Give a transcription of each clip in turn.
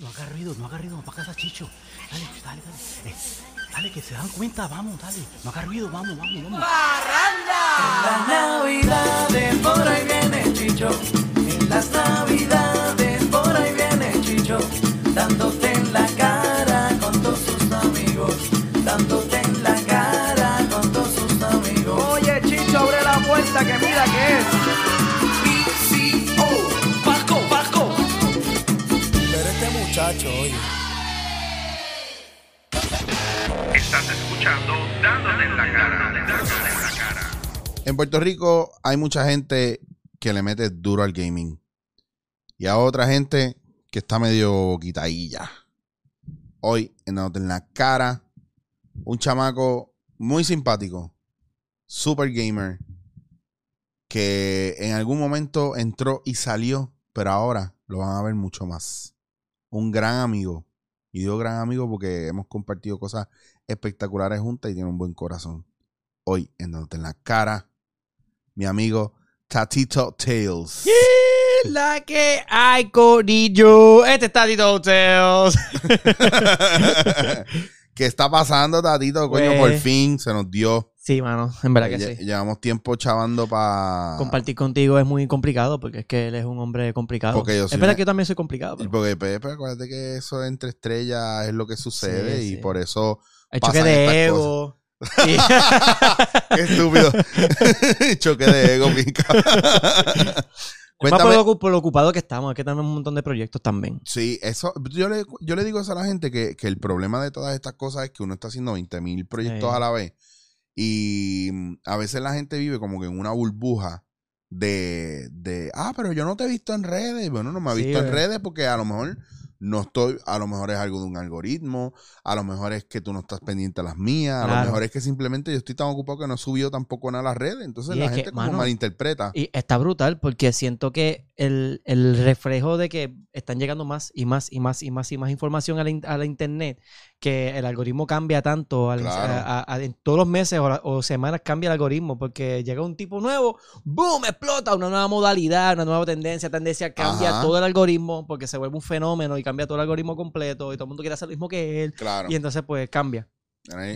no haga ruido, no haga ruido, para casa Chicho. Dale, dale, dale. Eh, dale, que se dan cuenta, vamos, dale. No haga ruido, vamos, vamos, vamos. En las navidades por ahí viene Chicho. En las navidades por ahí viene Chicho. Dándote muchacho, oye. Estás escuchando Dándote en la cara. Dándote en la cara. En Puerto Rico hay mucha gente que le mete duro al gaming. Y a otra gente que está medio quitadilla. Hoy, en Dándote en la cara, un chamaco muy simpático, super gamer, que en algún momento entró y salió, pero ahora lo van a ver mucho más. Un gran amigo. Y digo gran amigo porque hemos compartido cosas espectaculares juntas y tiene un buen corazón. Hoy, en Dándote en la cara, mi amigo Tatito Tales. La que hay, Corillo. Este está Tito Hotels. ¿Qué está pasando, Tatito? Coño, Pues- por fin se nos dio. Sí, mano, en verdad que Lle- sí. Llevamos tiempo chavando para. Compartir contigo es muy complicado porque es que él es un hombre complicado. Porque yo es verdad una- que yo también soy complicado. pero Porque, Pepe, acuérdate que eso entre estrellas es lo que sucede Sí, y sí. por eso. Hay choque de ego. Sí. Qué estúpido. Choque de ego, pica. Por Cuéntame. por lo ocupado que estamos, es que tenemos un montón de proyectos también. Sí, eso. Yo le, yo le digo eso a la gente que, que el problema de todas estas cosas es que uno está haciendo 20 mil proyectos Sí. a la vez. Y mm, a veces la gente vive como que en una burbuja de, de ah, pero yo no te he visto en redes. Bueno, no me ha Sí, visto en eh. redes porque a lo mejor no estoy, a lo mejor es algo de un algoritmo, a lo mejor es que tú no estás pendiente a las mías, a lo mejor es que simplemente yo estoy tan ocupado que no he subido tampoco nada a las redes. Entonces Y la que, gente como mano, malinterpreta. Y está brutal porque siento que el, el reflejo de que están llegando más y más y más y más y más información a la, a la internet, que el algoritmo cambia tanto al- Claro. a- todos los meses o, la- o semanas cambia el algoritmo porque llega un tipo nuevo, ¡boom! explota una nueva modalidad, una nueva tendencia, tendencia, cambia Ajá. todo el algoritmo porque se vuelve un fenómeno y cambia todo el algoritmo completo y todo el mundo quiere hacer lo mismo que él Claro. y entonces pues cambia.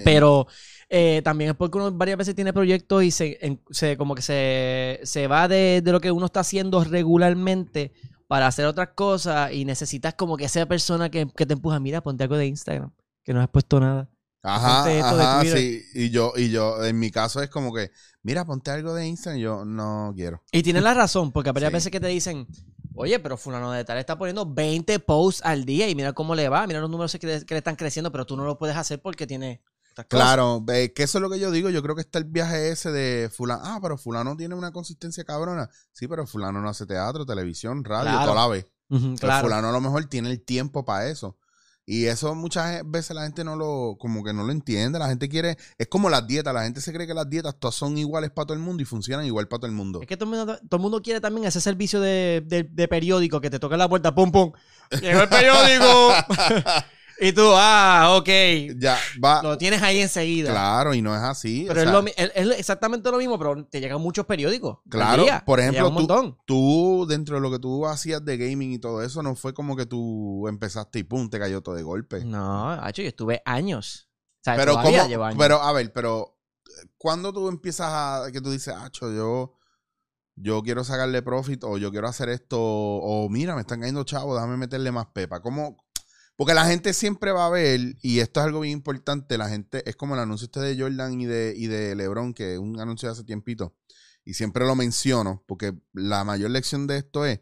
Pero eh, también es porque uno varias veces tiene proyectos y se, en- se- como que se, se va de, de lo que uno está haciendo regularmente para hacer otras cosas y necesitas como que esa persona que, que te empuja, mira, ponte algo de Instagram, que no has puesto nada. Ajá, sí. Y yo, y yo, en mi caso es como que, mira, ponte algo de Instagram. Yo no quiero. Y tienes la razón, porque varias Sí. veces que te dicen, oye, pero fulano de tal está poniendo 20 posts al día y mira cómo le va, mira los números que, le- que le están creciendo, pero tú no lo puedes hacer porque tiene cosas. Claro, que eso es lo que yo digo. Yo creo que está el viaje ese de fulano. Ah, pero fulano tiene una consistencia cabrona. Sí, pero fulano no hace teatro, televisión, radio, Claro. toda la vez. Pero claro. fulano a lo mejor tiene el tiempo para eso. Y eso muchas veces la gente no lo, como que no lo entiende. La gente quiere, es como las dietas. La gente se cree que las dietas todas son iguales para todo el mundo y funcionan igual para todo el mundo. Es que todo el mundo, todo el mundo quiere también ese servicio de, de- de periódico que te toca la puerta, pum, pum. Llegó el periódico. y tú, ah, ok. Ya, va. Lo tienes ahí enseguida. Claro, y no es así. o Pero es, lo es- es exactamente lo mismo, pero te llegan muchos periódicos. Claro, día. por ejemplo, tú, dentro de lo que tú hacías de gaming y todo eso, no fue como que tú empezaste y pum, te cayó todo de golpe. No, hacho, yo estuve años. O sea, pero, ¿cómo- años. pero, a ver, pero, ¿cuándo tú empiezas a, que tú dices, acho, yo, yo quiero sacarle profit o yo quiero hacer esto, o mira, me están cayendo chavos, déjame meterle más pepa? ¿Cómo? Porque la gente siempre va a ver, y esto es algo bien importante, la gente, es como el anuncio este de Jordan y de, y de LeBron, que es un anuncio de hace tiempito, y siempre lo menciono, porque la mayor lección de esto es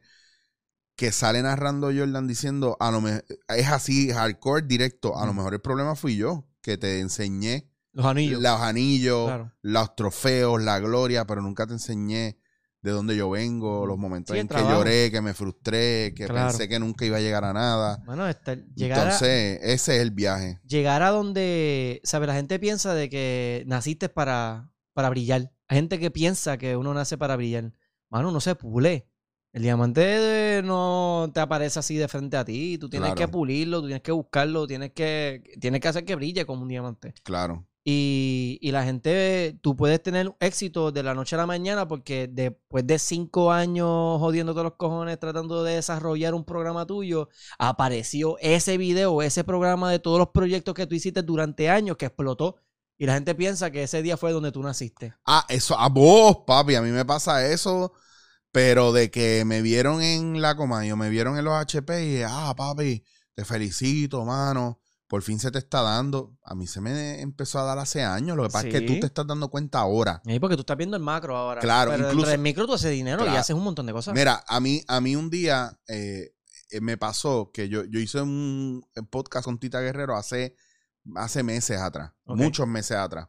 que sale narrando Jordan diciendo, a lo me- es así, hardcore, directo, a lo mejor el problema fui yo, que te enseñé Los anillos. los anillos, Claro. los trofeos, la gloria, pero nunca te enseñé de dónde yo vengo, los momentos Sí, en que lloré, que me frustré, que Claro. pensé que nunca iba a llegar a nada. Bueno, este, llegar, a, Entonces, ese es el viaje. llegar a donde, ¿sabes? La gente piensa de que naciste para, para brillar. Hay gente que piensa que uno nace para brillar. Mano, no se pule. El diamante no te aparece así de frente a ti. Tú tienes Claro. que pulirlo, tú tienes que buscarlo, tienes que, tienes que hacer que brille como un diamante. Claro. Y, la gente, tú puedes tener éxito de la noche a la mañana porque después de cinco años jodiendo todos los cojones tratando de desarrollar un programa tuyo, apareció ese video, ese programa de todos los proyectos que tú hiciste durante años que explotó. Y la gente piensa que ese día fue donde tú naciste. Ah, eso, a vos, papi, a mí me pasa eso, pero de que me vieron en la Comayo, me vieron en los HP y, ah, papi, te felicito, mano, por fin se te está dando. A mí se me empezó a dar hace años, lo que pasa es que tú te estás dando cuenta ahora. Sí, porque tú estás viendo el macro ahora. Claro, Pero incluso- dentro del micro tú haces dinero y haces un montón de cosas. Mira, a mí, a mí un día eh, eh, me pasó que yo, yo hice un podcast con Tita Guerrero hace, hace meses atrás, muchos meses atrás.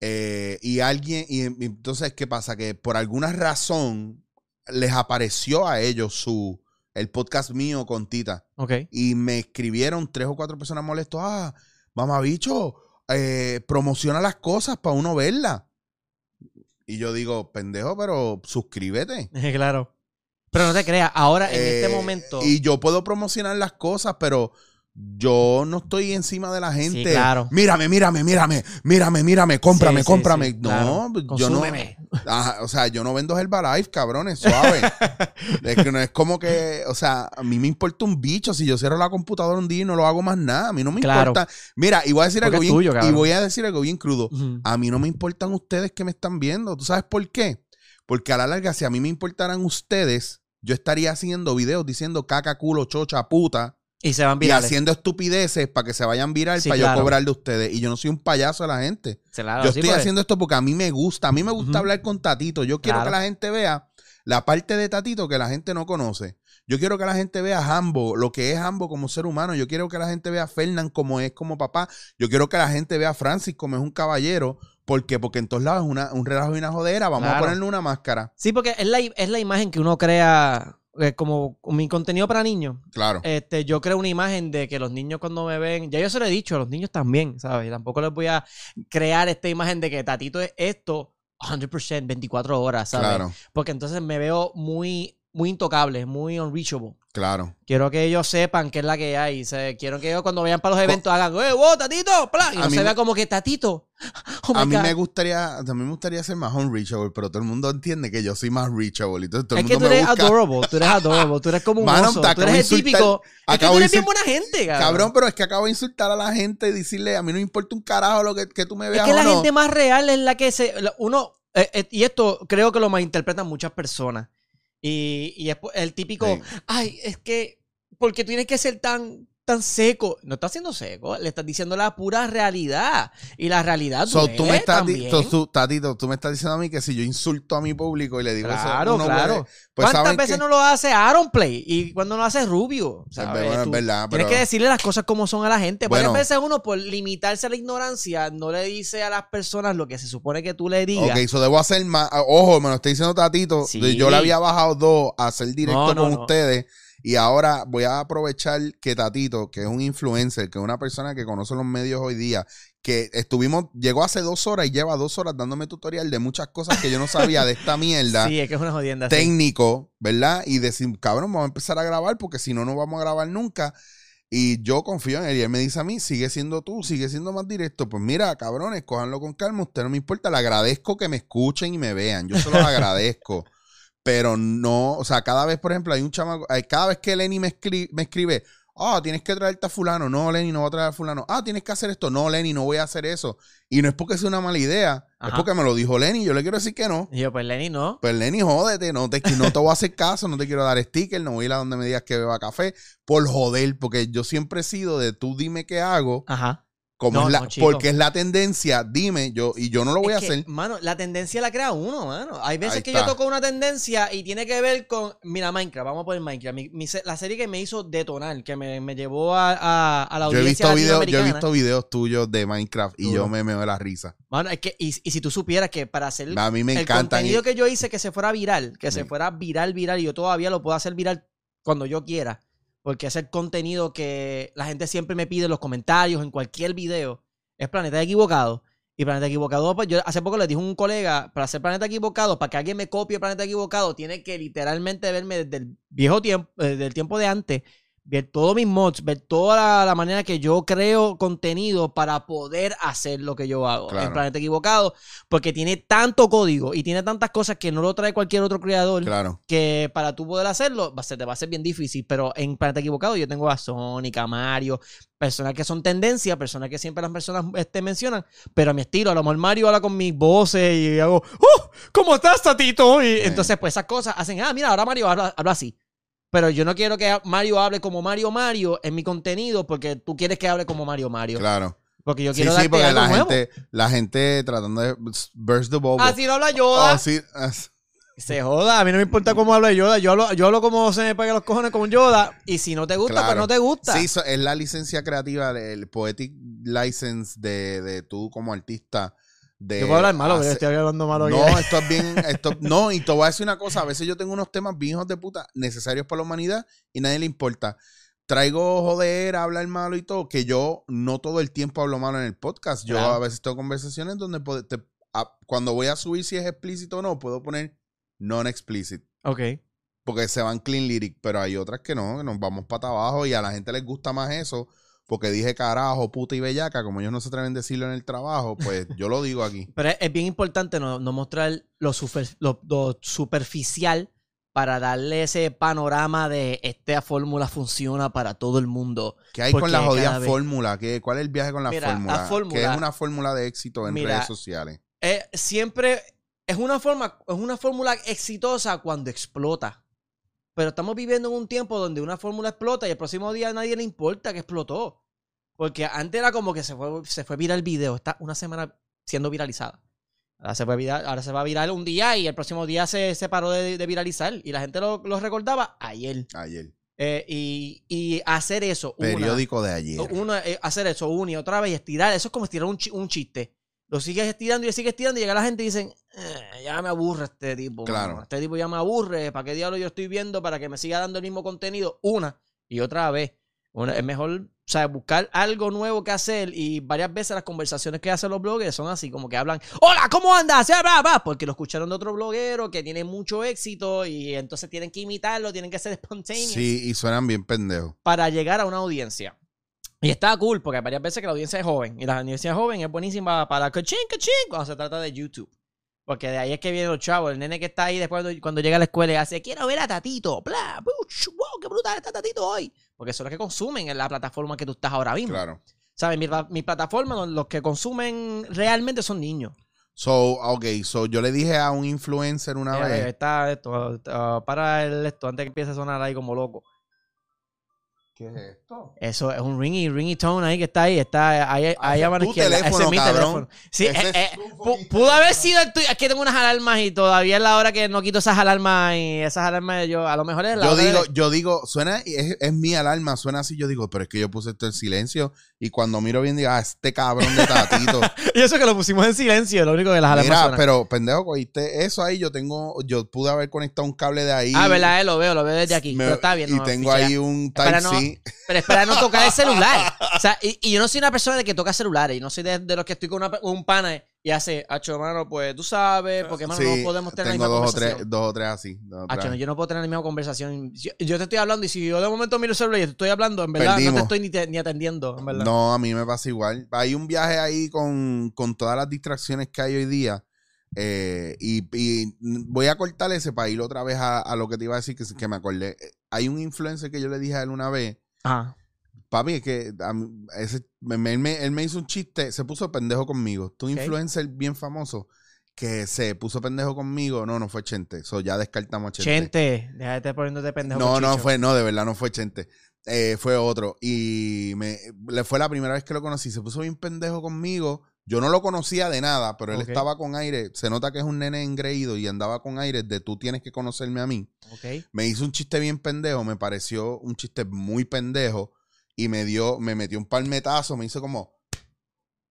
Eh, y alguien, y, y entonces, ¿qué pasa? Que por alguna razón les apareció a ellos su, el podcast mío con Tita. Ok. Y me escribieron tres o cuatro personas molestos. Ah, mamabicho, eh, promociona las cosas para uno verlas. Y yo digo, pendejo, pero suscríbete. claro. Pero no te creas, ahora en Eh, este momento. Y yo puedo promocionar las cosas, pero yo no estoy encima de la gente. claro. Mírame, mírame, mírame, mírame, mírame, cómprame, Sí, sí, cómprame. sí, no, claro. yo no. Ajá, o sea, yo no vendo Herbalife, cabrones, suave. es que no es como que, o sea, a mí me importa un bicho si yo cierro la computadora un día y no lo hago más nada. A mí no me Claro. importa. Mira, y voy a decir Porque algo bien, tuyo, y voy a decir algo bien crudo. A mí no me importan ustedes que me están viendo. ¿Tú sabes por qué? Porque a la larga, si a mí me importaran ustedes, yo estaría haciendo videos diciendo caca, culo, chocha, puta Y se van y virales. haciendo estupideces para que se vayan viral Sí, para claro. yo cobrar de ustedes. Y yo no soy un payaso de la gente. Claro, yo estoy porque- haciendo esto porque a mí me gusta. A mí me gusta hablar con Tatito. Yo quiero Claro. que la gente vea la parte de Tatito que la gente no conoce. Yo quiero que la gente vea a Hambo, lo que es Hambo como ser humano. Yo quiero que la gente vea a Fernán como es como papá. Yo quiero que la gente vea a Francis como es un caballero. ¿Por qué? Porque en todos lados es una- un relajo y una jodera. Vamos a ponerle una máscara. Sí, porque es la, es la imagen que uno crea eh, como mi contenido para niños. Claro. Este, yo creo una imagen de que los niños cuando me ven, ya yo se lo he dicho a los niños también, ¿sabes? Y tampoco les voy a crear esta imagen de que Tatito es esto 100%, 24 horas, ¿sabes? claro, Porque entonces me veo muy, muy intocable, muy unreachable. claro. Quiero que ellos sepan qué es la que hay. se- quiero que ellos cuando vayan para los eventos hagan, ¡eh, wow, Tatito! ¡Pla! Y no se me- vea como que Tatito. Oh a mí God. me gustaría, mí me gustaría ser más unreachable, pero todo el mundo entiende que yo soy más reachable. Entonces todo el Es que mundo tú me eres busca. adorable, tú eres adorable, tú eres como un Mano, oso, tú eres el típico. Es que tú eres bien buena gente, cabrón. Cabrón, pero es que acabo de insultar a la gente y decirle, a mí no me importa un carajo lo que, que tú me Es veas que o la no. gente más real es la que se. Uno. eh, eh, y esto creo que lo malinterpretan muchas personas. Y, y es el típico. Sí. Ay, es que. Porque tienes que ser tan, tan seco. No estás siendo seco. Le estás diciendo la pura realidad. Y la realidad So, tú me estás, también. tú- Tatito, tú me estás diciendo a mí que si yo insulto a mi público y le digo eso, Claro, uno claro. puede- pues ¿Cuántas veces que- no lo hace Aaron Play? Y cuando lo hace Rubio. ¿sabes? bueno, es verdad, Tienes que decirle las cosas como son a la gente. Varias Bueno. veces uno, por limitarse a la ignorancia, no le dice a las personas lo que se supone que tú le digas. Ok, eso debo hacer más. ah, Ojo, me lo está diciendo Tatito. Sí. Yo le había bajado dos a hacer directo No, no, con no. ustedes. Y ahora voy a aprovechar que Tatito, que es un influencer, que es una persona que conoce los medios hoy día, que estuvimos, llegó hace dos horas y lleva dos horas dándome tutorial de muchas cosas que yo no sabía de esta mierda. Sí, es que es una jodienda. sí. técnico, ¿verdad? Y decir, cabrón, vamos a empezar a grabar porque si no, no vamos a grabar nunca. Y yo confío en él y él me dice a mí, sigue siendo tú, sigue siendo más directo. Pues mira, cabrones, cójanlo con calma, usted no me importa, le agradezco que me escuchen y me vean, yo se los agradezco. Pero no, o sea, cada vez, por ejemplo, hay un chamaco, hay- cada vez que Lenny me, escri- me escribe, ah, tienes que traerte a fulano, no, Lenny, no voy a traer a fulano, ah, tienes que hacer esto, no, Lenny, no voy a hacer eso. Y no es porque sea una mala idea, es porque me lo dijo Lenny, yo le quiero decir que no. Y yo, pues Lenny, no. Pues Lenny, jódete, no te, no te voy a hacer caso, no te quiero dar sticker, no voy a ir a donde me digas que beba café, por joder, porque yo siempre he sido de tú dime qué hago, Ajá. Como No, es la, no, chico. porque es la tendencia, dime, yo, y yo no lo voy Es a que, hacer. Mano, la tendencia la crea uno, mano. Hay veces Ahí que está. yo toco una tendencia y tiene que ver con. Mira, Minecraft, vamos a poner Minecraft. Mi- mi se- la serie que me hizo detonar, que me, me llevó a, a- a la Yo he audiencia visto yo he visto videos tuyos de Minecraft y yo me meo de la risa. Mano, es que, y, y si tú supieras que para hacer A mí me el contenido y- que yo hice que se fuera viral, que se fuera viral, viral, y yo todavía lo puedo hacer viral cuando yo quiera, porque es el contenido que la gente siempre me pide en los comentarios, en cualquier video, es Planeta Equivocado. Y Planeta Equivocado, pues yo hace poco le dije a un colega, para hacer Planeta Equivocado, para que alguien me copie Planeta Equivocado, tiene que literalmente verme desde el viejo tiempo, desde el tiempo de antes, ver todos mis mods, ver toda la, la manera que yo creo contenido para poder hacer lo que yo hago Claro. en Planeta Equivocado, porque tiene tanto código y tiene tantas cosas que no lo trae cualquier otro creador Claro. que para tú poder hacerlo va a ser, te va a ser bien difícil, pero en Planeta Equivocado yo tengo a Sonic, a Mario, personas que son tendencia, personas que siempre las personas este, mencionan, pero a mi estilo, a lo mejor Mario habla con mis voces y hago, ¡Oh! ¿Cómo estás, Tatito? Y entonces, pues esas cosas hacen, ah, mira, ahora Mario habla, habla así. Pero yo no quiero que Mario hable como Mario Mario en mi contenido porque tú quieres que hable como Mario Mario. Claro. Porque yo Sí, quiero sí, darte porque algo la nuevo. gente, la gente tratando de burst the bubble. Así no habla Yoda. Oh, sí. as- Se joda, a mí no me importa cómo habla Yoda. Yo hablo, yo hablo como se me pega los cojones con Yoda. Y si no te gusta, Claro. pues no te gusta. Sí, es la licencia creativa, el poetic license de, de tú como artista. De yo puedo hablar malo, pero estoy hablando malo. No, ya. esto es bien. Esto, no, y te voy a decir una cosa. A veces yo tengo unos temas bien hijos de puta necesarios para la humanidad y nadie le importa. Traigo joder, hablar malo y todo, que yo no todo el tiempo hablo malo en el podcast. Yo Claro. a veces tengo conversaciones donde puedo- te- cuando voy a subir si es explícito o no, puedo poner non-explicit. Ok. Porque se van clean lyric, pero hay otras que no, que nos vamos para abajo y a la gente les gusta más eso. Porque dije carajo, puta y bellaca, como ellos no se atreven a decirlo en el trabajo, pues yo lo digo aquí. Pero es, bien importante no, no mostrar lo, super- lo- lo superficial para darle ese panorama de esta fórmula funciona para todo el mundo. ¿Qué hay con la jodida vez- fórmula? ¿Qué- ¿Cuál es el viaje con la Mira, la fórmula? fórmula- Que es una fórmula de éxito en Mira, redes sociales. Eh, siempre es una forma, es una fórmula exitosa cuando explota. Pero estamos viviendo en un tiempo donde una fórmula explota y el próximo día a nadie le importa que explotó. Porque antes era como que se fue, se fue viral el video. Está una semana siendo viralizada. Ahora se, fue viral- ahora se va a viral un día y el próximo día se, se paró de, de viralizar. Y la gente lo, lo recordaba ayer. Ayer. Eh, y, y hacer eso. una- Periódico de ayer. eh, hacer eso una y otra vez y estirar. Eso es como estirar un, un chiste. Lo sigues estirando y sigues estirando y llega la gente y dicen, "Eh, ya me aburre este tipo. Claro. mano. Este tipo ya me aburre. ¿Para qué diablo yo estoy viendo para que me siga dando el mismo contenido? Una y otra vez. Una- es mejor o sea, buscar algo nuevo que hacer y varias veces las conversaciones que hacen los bloggers son así, como que hablan, hola, ¿cómo andas? Ya, va, va", Porque lo escucharon de otro bloguero que tiene mucho éxito y entonces tienen que imitarlo, tienen que ser espontáneos Sí, y suenan bien pendejos. para llegar a una audiencia. Y está cool, porque hay varias veces que la audiencia es joven. Y la audiencia joven es buenísima para cachín, cachín, cuando se trata de YouTube. Porque de ahí es que vienen los chavos. El nene que está ahí después cuando, llega a la escuela y hace, quiero ver a Tatito. Bla, wow, qué brutal está Tatito hoy. Porque son los que consumen en la plataforma que tú estás ahora mismo. Claro. ¿Sabes? Mi, mi plataforma, los que consumen realmente son niños. So, ok, so yo le dije a un influencer una Mira, vez. está esto, para el esto antes que empiece a sonar ahí como loco. ¿Qué es esto? Eso es un ringy, ringy tone ahí que está ahí. Está ahí, ahí Ah, a mano izquierda. Ese teléfono, es mi cabrón. teléfono. Sí, Ese eh, es eh, tu pu- fucking pudo haber sido el tuyo. Que tengo unas alarmas y todavía es la hora que no quito esas alarmas y esas alarmas yo. A lo mejor es la Yo hora de- digo, yo digo, suena, es, es mi alarma, suena así, yo digo, pero es que yo puse esto en silencio y cuando miro bien digo, ah, este cabrón de tatito. Y eso que lo pusimos en silencio, lo único que las alarmas Mira, suenan. pero pendejo, cogiste eso ahí, yo tengo, yo pude haber conectado un cable de ahí. Ah, verdad, eh, lo veo, lo veo desde aquí. Me- pero está bien. Y no, tengo ahí un Type-C. Pero espera no tocar el celular. O sea, y, y yo no soy una persona de que toca celulares. Y no soy de, de los que estoy con una- un pana y hace, hacho, mano, pues tú sabes, porque, mano, Sí, no podemos tener la tengo misma dos o, conversación. tres, dos o tres así. dos o tres Hacho, no, así. yo no puedo tener la misma conversación. Yo, yo te estoy hablando y si yo de momento miro el celular y te estoy hablando, en verdad no te estoy ni, te- ni atendiendo, en verdad. No, a mí me pasa igual. Hay un viaje ahí con, con todas las distracciones que hay hoy día. Eh, y, y voy a cortar ese para ir otra vez a, a lo que te iba a decir, que, que me acordé. Eh, Hay un influencer que yo le dije a él una vez, Ajá. papi, es que mí- ese- me- él, me, él me hizo un chiste, se puso pendejo conmigo. Ok. influencer bien famoso, que se puso pendejo conmigo. No, no fue Chente. So, ya descartamos a Chente. Chente, deja de estar poniéndote pendejo. No, con no Chicho. fue, no, de verdad no fue Chente. Eh, fue otro. Y me, le fue la primera vez que lo conocí. Se puso bien pendejo conmigo. Yo no lo conocía de nada, pero él estaba con aire. Se nota que es un nene engreído y andaba con aire de tú tienes que conocerme a mí. Me hizo un chiste bien pendejo, me pareció un chiste muy pendejo y me dio, me metió un palmetazo, me hizo como,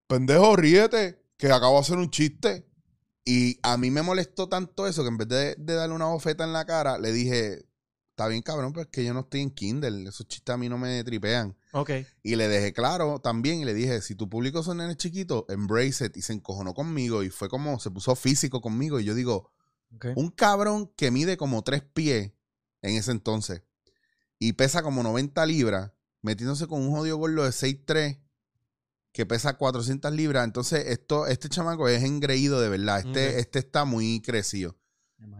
pendejo, ríete, que acabo de hacer un chiste. Y a mí me molestó tanto eso que en vez de, de darle una bofeta en la cara, le dije, está bien cabrón, pero es que yo no estoy en Kindle, esos chistes a mí no me tripean. Ok. Y le dejé claro también y le dije, si tu público son nenes chiquitos, embrace it. Y se encojonó conmigo y fue como, se puso físico conmigo. Y yo digo, un cabrón que mide como tres pies en ese entonces. y pesa como 90 libras, metiéndose con un jodido gordo de 6'3 que pesa 400 libras. Entonces, esto, este chamaco es engreído de verdad. Este, este está muy crecido.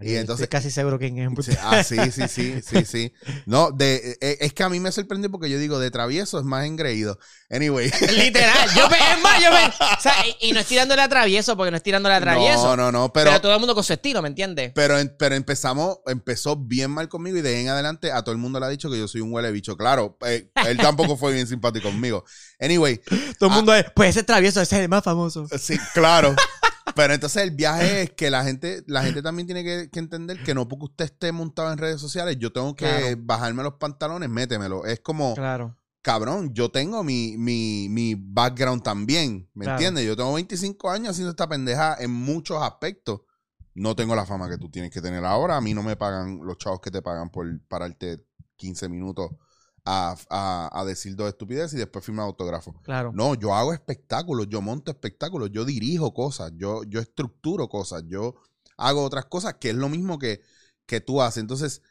Y entonces- Estoy casi seguro que en Sí, ah, sí, sí, sí, sí, sí. No, de, eh, es que a mí me sorprende porque yo digo, de travieso es más engreído. Anyway. Literal. Yo, pe- es más, yo pe- o sea, y, y no es tirándole a travieso, porque no es tirándole a travieso. No, no, no, pero, pero, todo el mundo con su estilo, ¿me entiendes? pero, pero empezamos, empezó bien mal conmigo y de ahí en adelante a todo el mundo le ha dicho que yo soy un huele bicho. Claro, eh, él tampoco fue bien simpático conmigo. Anyway, Todo el mundo es, pues ese es travieso, ese es el más famoso. Sí, claro. Pero entonces el viaje es que la gente, la gente también tiene que, que entender que no porque usted esté montado en redes sociales, yo tengo que Claro. bajarme los pantalones, métemelo. Es como, Claro. cabrón, yo tengo mi, mi, mi background también, ¿me Claro. entiendes? Yo tengo 25 años haciendo esta pendeja en muchos aspectos. No tengo la fama que tú tienes que tener ahora. A mí no me pagan los chavos que te pagan por pararte 15 minutos a, a, a decir dos estupideces y después firmar autógrafo. Claro. No, yo hago espectáculos, yo monto espectáculos, yo dirijo cosas, yo, yo estructuro cosas, yo hago otras cosas que es lo mismo que, que tú haces. Entonces,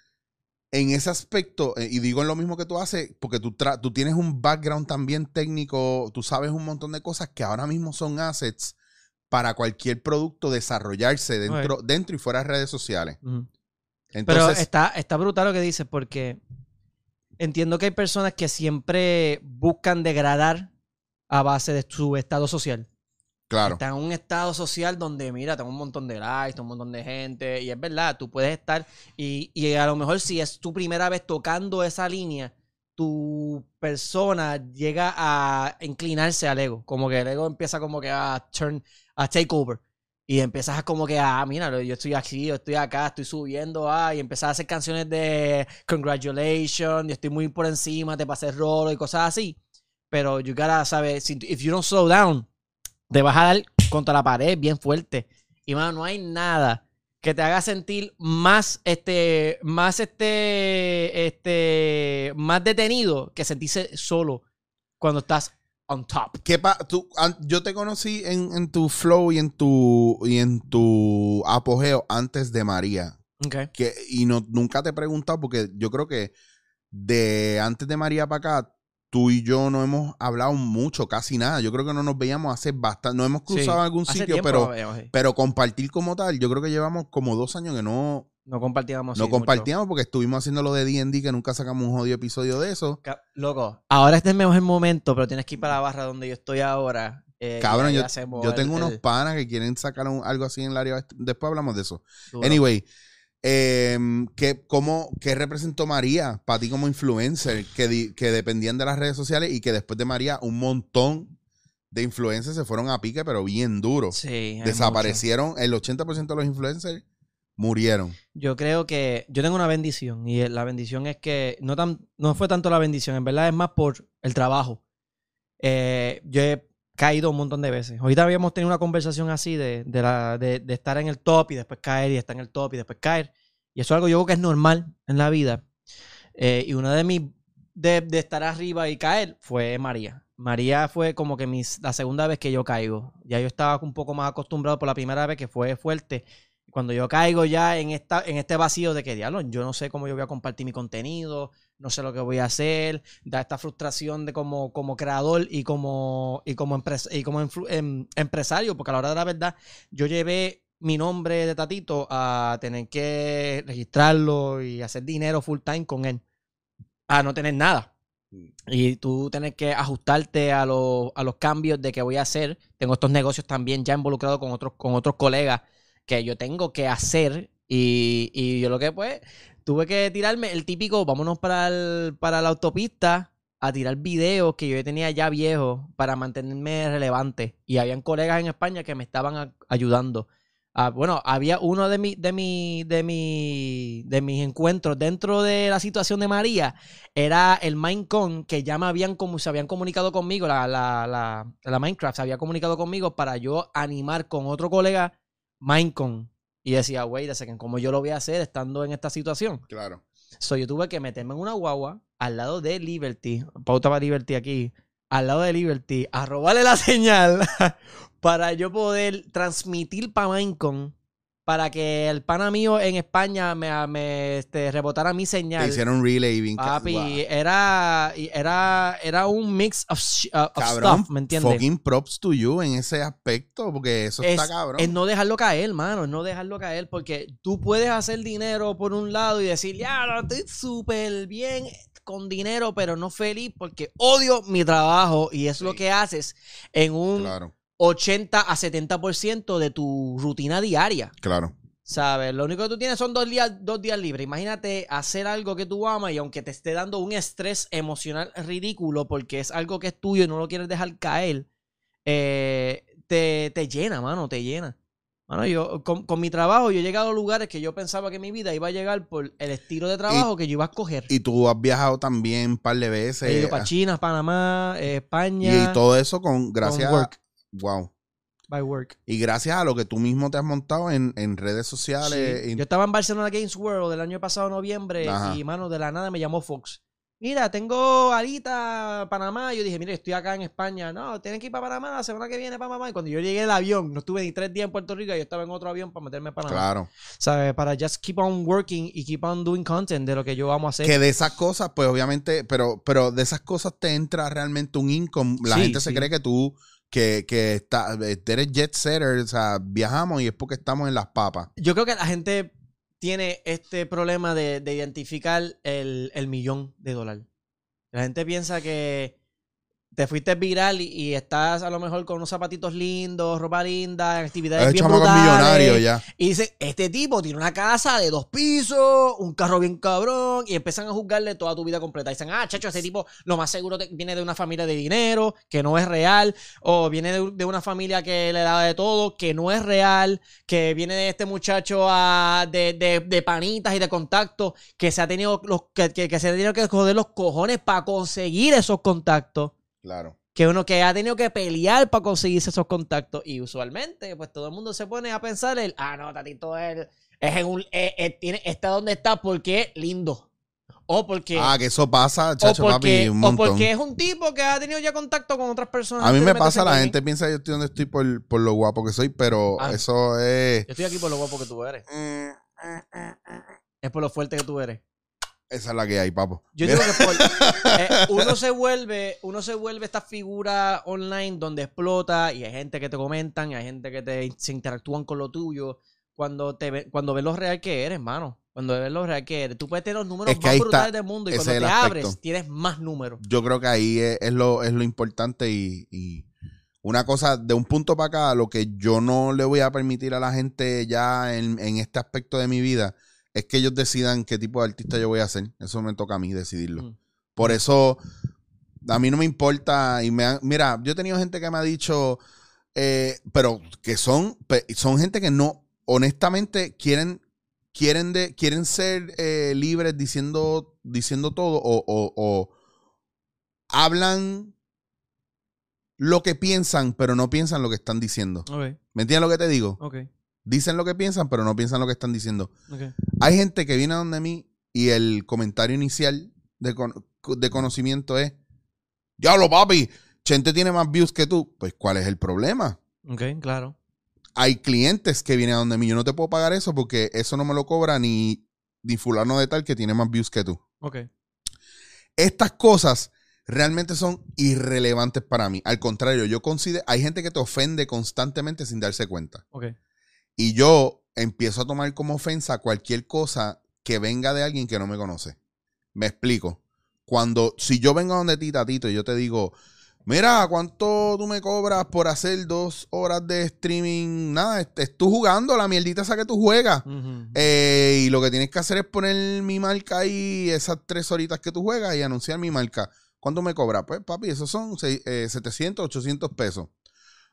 en ese aspecto, eh, y digo en lo mismo que tú haces, porque tú, tra- tú tienes un background también técnico, tú sabes un montón de cosas que ahora mismo son assets para cualquier producto desarrollarse dentro, dentro y fuera de redes sociales. Pero Entonces, está, está brutal lo que dices porque entiendo que hay personas que siempre buscan degradar a base de su estado social. claro, Está en un estado social donde, mira, tengo un montón de likes, tengo un montón de gente, y es verdad, tú puedes estar, y, y a lo mejor si es tu primera vez tocando esa línea, tu persona llega a inclinarse al ego, como que el ego empieza como que a turn, a take over. Y empiezas como que, ah, mira, yo estoy aquí, yo estoy acá, estoy subiendo, ah, y empiezas a hacer canciones de congratulations, yo estoy muy por encima, te pasé rolo y cosas así. Pero you gotta, ¿sabes? If you don't slow down, te vas a dar contra la pared bien fuerte. Y mano, no hay nada que te haga sentir más, este, más, este, este, más detenido que sentirse solo cuando estás on top. ¿Qué pa- tú, yo te conocí en, en tu flow y en tu, y en tu apogeo antes de María. Okay. Que, y no, nunca te he preguntado porque yo creo que de antes de María para acá, tú y yo no hemos hablado mucho, casi nada. Yo creo que no nos veíamos hace bastante. No hemos cruzado en algún sitio, pero, sí. pero compartir como tal, yo creo que llevamos como dos años que no, no compartíamos. no sí, mucho. compartíamos porque estuvimos haciendo lo de D&D que nunca sacamos un jodido episodio de eso. Ca- Loco, ahora este es el mejor momento, pero tienes que ir para la barra donde yo estoy ahora. eh, Cabrón, yo, el- tengo unos el- panas que quieren sacar un- algo así en el área. Después hablamos de eso. duro. Anyway, em, ¿qué, cómo, ¿qué representó María para ti como influencer que, di- que dependían de las redes sociales y que después de María un montón de influencers se fueron a pique, pero bien duro? Sí, Desaparecieron, el 80% de los influencers murieron. Yo creo que yo tengo una bendición y la bendición es que no, tan, no fue tanto la bendición, en verdad es más por el trabajo. Eh, yo he caído un montón de veces. Ahorita habíamos tenido una conversación así de, de, la, de, estar en el top y después caer y estar en el top y después caer. Y eso es algo yo creo que es normal en la vida. Eh, y una de mis de, de estar arriba y caer fue María. María fue como que mis, la segunda vez que yo caigo. Ya yo estaba un poco más acostumbrado por la primera vez que fue fuerte. Cuando yo caigo ya en, esta, en este vacío de que, diablo, yo no sé cómo yo voy a compartir mi contenido, no sé lo que voy a hacer, da esta frustración de como, como creador y como, y como, empres- y como em- empresario, porque a la hora de la verdad yo llevé mi nombre de Tatito a tener que registrarlo y hacer dinero full time con él, a no tener nada. Y tú tienes que ajustarte a, los- a los cambios de que voy a hacer. Tengo estos negocios también ya involucrados con otros, con otros colegas que yo tengo que hacer. Y, y yo lo que pues tuve que tirarme el típico, vámonos para, el- para la autopista a tirar videos que yo tenía ya viejos para mantenerme relevante. Y habían colegas en España que me estaban ayudando. Ah, bueno, había uno de, mi, de, mi, de, mi, de mis encuentros dentro de la situación de María, era el Minecon, que ya me habían, como, se habían comunicado conmigo, la, la, la, la Minecraft se había comunicado conmigo para yo animar con otro colega Minecon. Y decía, wait a second, ¿cómo yo lo voy a hacer estando en esta situación? Claro. So, yo tuve que meterme en una guagua al lado de Liberty, pauta para Liberty aquí, al lado de Liberty, a robarle la señal para yo poder transmitir para Minecon para que el pana mío en España me, me este, rebotara mi Te señal. hicieron relay bien Papi, Wow. era, era, era un mix of, uh, of Cabrón, stuff, ¿me entiendes? fucking props to you en ese aspecto, porque eso es, está cabrón. es no dejarlo caer, mano, es no dejarlo caer, porque tú puedes hacer dinero por un lado y decir, ya, no, estoy súper bien con dinero, pero no feliz porque odio mi trabajo y es lo que haces en un Claro, 80 a 70% de tu rutina diaria. claro. ¿Sabes? Lo único que tú tienes son dos días, dos días libres. Imagínate hacer algo que tú amas y aunque te esté dando un estrés emocional ridículo porque es algo que es tuyo y no lo quieres dejar caer, eh, te, te llena, mano, te llena. Mano, yo con, con mi trabajo yo he llegado a lugares que yo pensaba que mi vida iba a llegar por el estilo de trabajo que yo iba a escoger. Y tú has viajado también un par de veces. He ido para China, Panamá, eh, y, España. todo eso con gracias con wow. By work. Y gracias a lo que tú mismo te has montado en, en redes sociales. Sí. y- Yo estaba en Barcelona Games World el año pasado, noviembre, Ajá. y mano, de la nada me llamó Fox. Mira, tengo Arita, Panamá. Yo dije, mire, estoy acá en España. No, tienen que ir para Panamá la semana que viene para Panamá. Y cuando yo llegué al avión, no estuve ni tres días en Puerto Rico, yo estaba en otro avión para meterme a Panamá. Claro. ¿Sabes? Para just keep on working y keep on doing content de lo que yo vamos a hacer. Que de esas cosas, pues obviamente, pero, pero de esas cosas te entra realmente un income. La Sí, gente se sí. cree que tú, que, que está, eres jet setter, o sea, viajamos y es porque estamos en las papas. Yo creo que la gente tiene este problema de, de identificar el, el millón de dólares. La gente piensa que te fuiste viral y, y estás a lo mejor con unos zapatitos lindos, ropa linda, actividades Es bien brutales. millonario ya. Y dice, este tipo tiene una casa de dos pisos, un carro bien cabrón, y empiezan a juzgarle toda tu vida completa. Dicen, ah, chacho, este tipo lo más seguro te- viene de una familia de dinero, que no es real, o viene de, de una familia que le da de todo, que no es real, que viene de este muchacho de, de- de panitas y de contactos, que se ha tenido los, que, que- que se ha tenido que joder los cojones para conseguir esos contactos Claro. que uno que ha tenido que pelear para conseguirse esos contactos. Y usualmente, pues todo el mundo se pone a pensar el, ah, no, Tatito es, es en un, eh, eh, tiene, está donde está porque es lindo. O porque, Ah, que eso pasa, o, chacho, porque papi, un o montón. porque es un tipo que ha tenido ya contacto con otras personas. A mí me pasa, la gente piensa que yo estoy donde estoy por, por lo guapo que soy, pero Ah. eso es... Yo estoy aquí por lo guapo que tú eres. Es por lo fuerte que tú eres. Esa es la que hay, papo. Yo digo que por- eh, uno se vuelve, uno se vuelve esta figura online donde explota y hay gente que te comentan, y hay gente que te se interactúan con lo tuyo. Cuando te ve- cuando ves lo real que eres, mano. Cuando ves lo real que eres. Tú puedes tener los números Es que más está. brutales del mundo y cuando te abres tienes más números. Yo creo que ahí es, es lo, es lo importante y, y una cosa, de un punto para acá, lo que yo no le voy a permitir a la gente ya en, en este aspecto de mi vida es que ellos decidan qué tipo de artista yo voy a ser. Eso me toca a mí decidirlo. Mm. Por eso, a mí no me importa. Y me han- mira, yo he tenido gente que me ha dicho, eh, pero que son, son gente que no, honestamente, quieren, quieren, de, quieren ser eh, libres diciendo, diciendo todo o, o- o hablan lo que piensan, pero no piensan lo que están diciendo. ¿Me entiendes lo que te digo? ok, Dicen lo que piensan, pero no piensan lo que están diciendo. Hay gente que viene a donde mí y el comentario inicial de, con- de conocimiento es, diablo papi, Chente tiene más views que tú. Pues, ¿cuál es el problema? Ok, claro. Hay clientes que vienen a donde mí, yo no te puedo pagar eso porque eso no me lo cobra ni, ni fulano de tal que tiene más views que tú. Ok. Estas cosas realmente son irrelevantes para mí. Al contrario, yo considero, hay gente que te ofende constantemente sin darse cuenta. Ok. Y yo empiezo a tomar como ofensa cualquier cosa que venga de alguien que no me conoce. Me explico. Cuando, si yo vengo a donde ti, Tatito, y yo te digo, mira, ¿cuánto tú me cobras por hacer dos horas de streaming? Nada, es, es tú jugando la mierdita esa que tú juegas. Eh, y lo que tienes que hacer es poner mi marca ahí, esas tres horitas que tú juegas y anunciar mi marca. ¿Cuánto me cobra? Pues, papi, esos son seis- eh, 700, 800 pesos.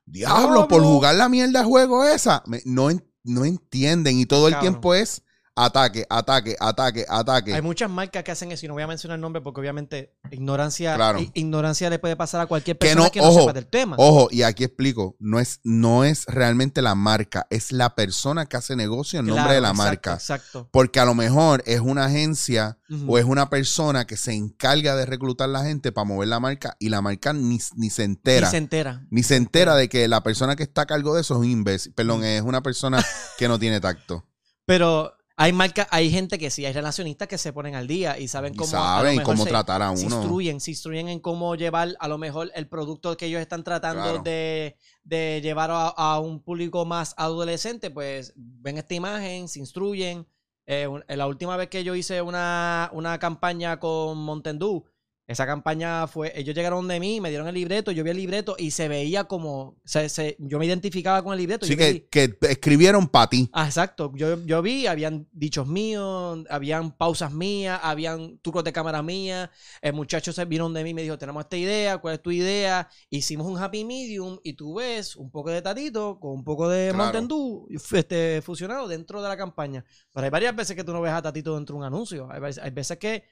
Diablo, por jugar la mierda de juego esa. Me- no, no entienden y todo el Cabrón. tiempo es ataque, ataque, ataque, ataque. Hay muchas marcas que hacen eso y no voy a mencionar el nombre porque obviamente ignorancia, Claro. ignorancia le puede pasar a cualquier Que persona no, que no, ojo, sepa del tema. Ojo, y aquí explico, no es, no es realmente la marca, es la persona que hace negocio en nombre de la exacto, marca. Exacto. Porque a lo mejor es una agencia o es una persona que se encarga de reclutar la gente para mover la marca y la marca ni, ni se entera. Y se entera. Ni se entera de que la persona que está a cargo de eso es un imbécil. Perdón, es una persona que no tiene tacto. Pero hay marcas, hay gente que sí, hay relacionistas que se ponen al día y saben Y cómo, lo saben cómo se- tratar a se uno. instruyen, se instruyen en cómo llevar a lo mejor el producto que ellos están tratando Claro. de, de llevar a, a un público más adolescente, pues ven esta imagen, se instruyen. Eh, un- la última vez que yo hice una, una campaña con Montendú, esa campaña fue, ellos llegaron de mí, me dieron el libreto, yo vi el libreto y se veía como, se, se- yo me identificaba con el libreto. Vi- que, escribieron para ti. Ah, exacto. Yo, yo vi, habían dichos míos, habían pausas mías, habían trucos de cámara mías. El muchacho se vieron de mí y me dijo, tenemos esta idea, ¿cuál es tu idea? Hicimos un happy medium y tú ves un poco de Tatito con un poco de Claro. Mountain Dew este, fusionado dentro de la campaña. Pero hay varias veces que tú no ves a Tatito dentro de un anuncio. Hay veces que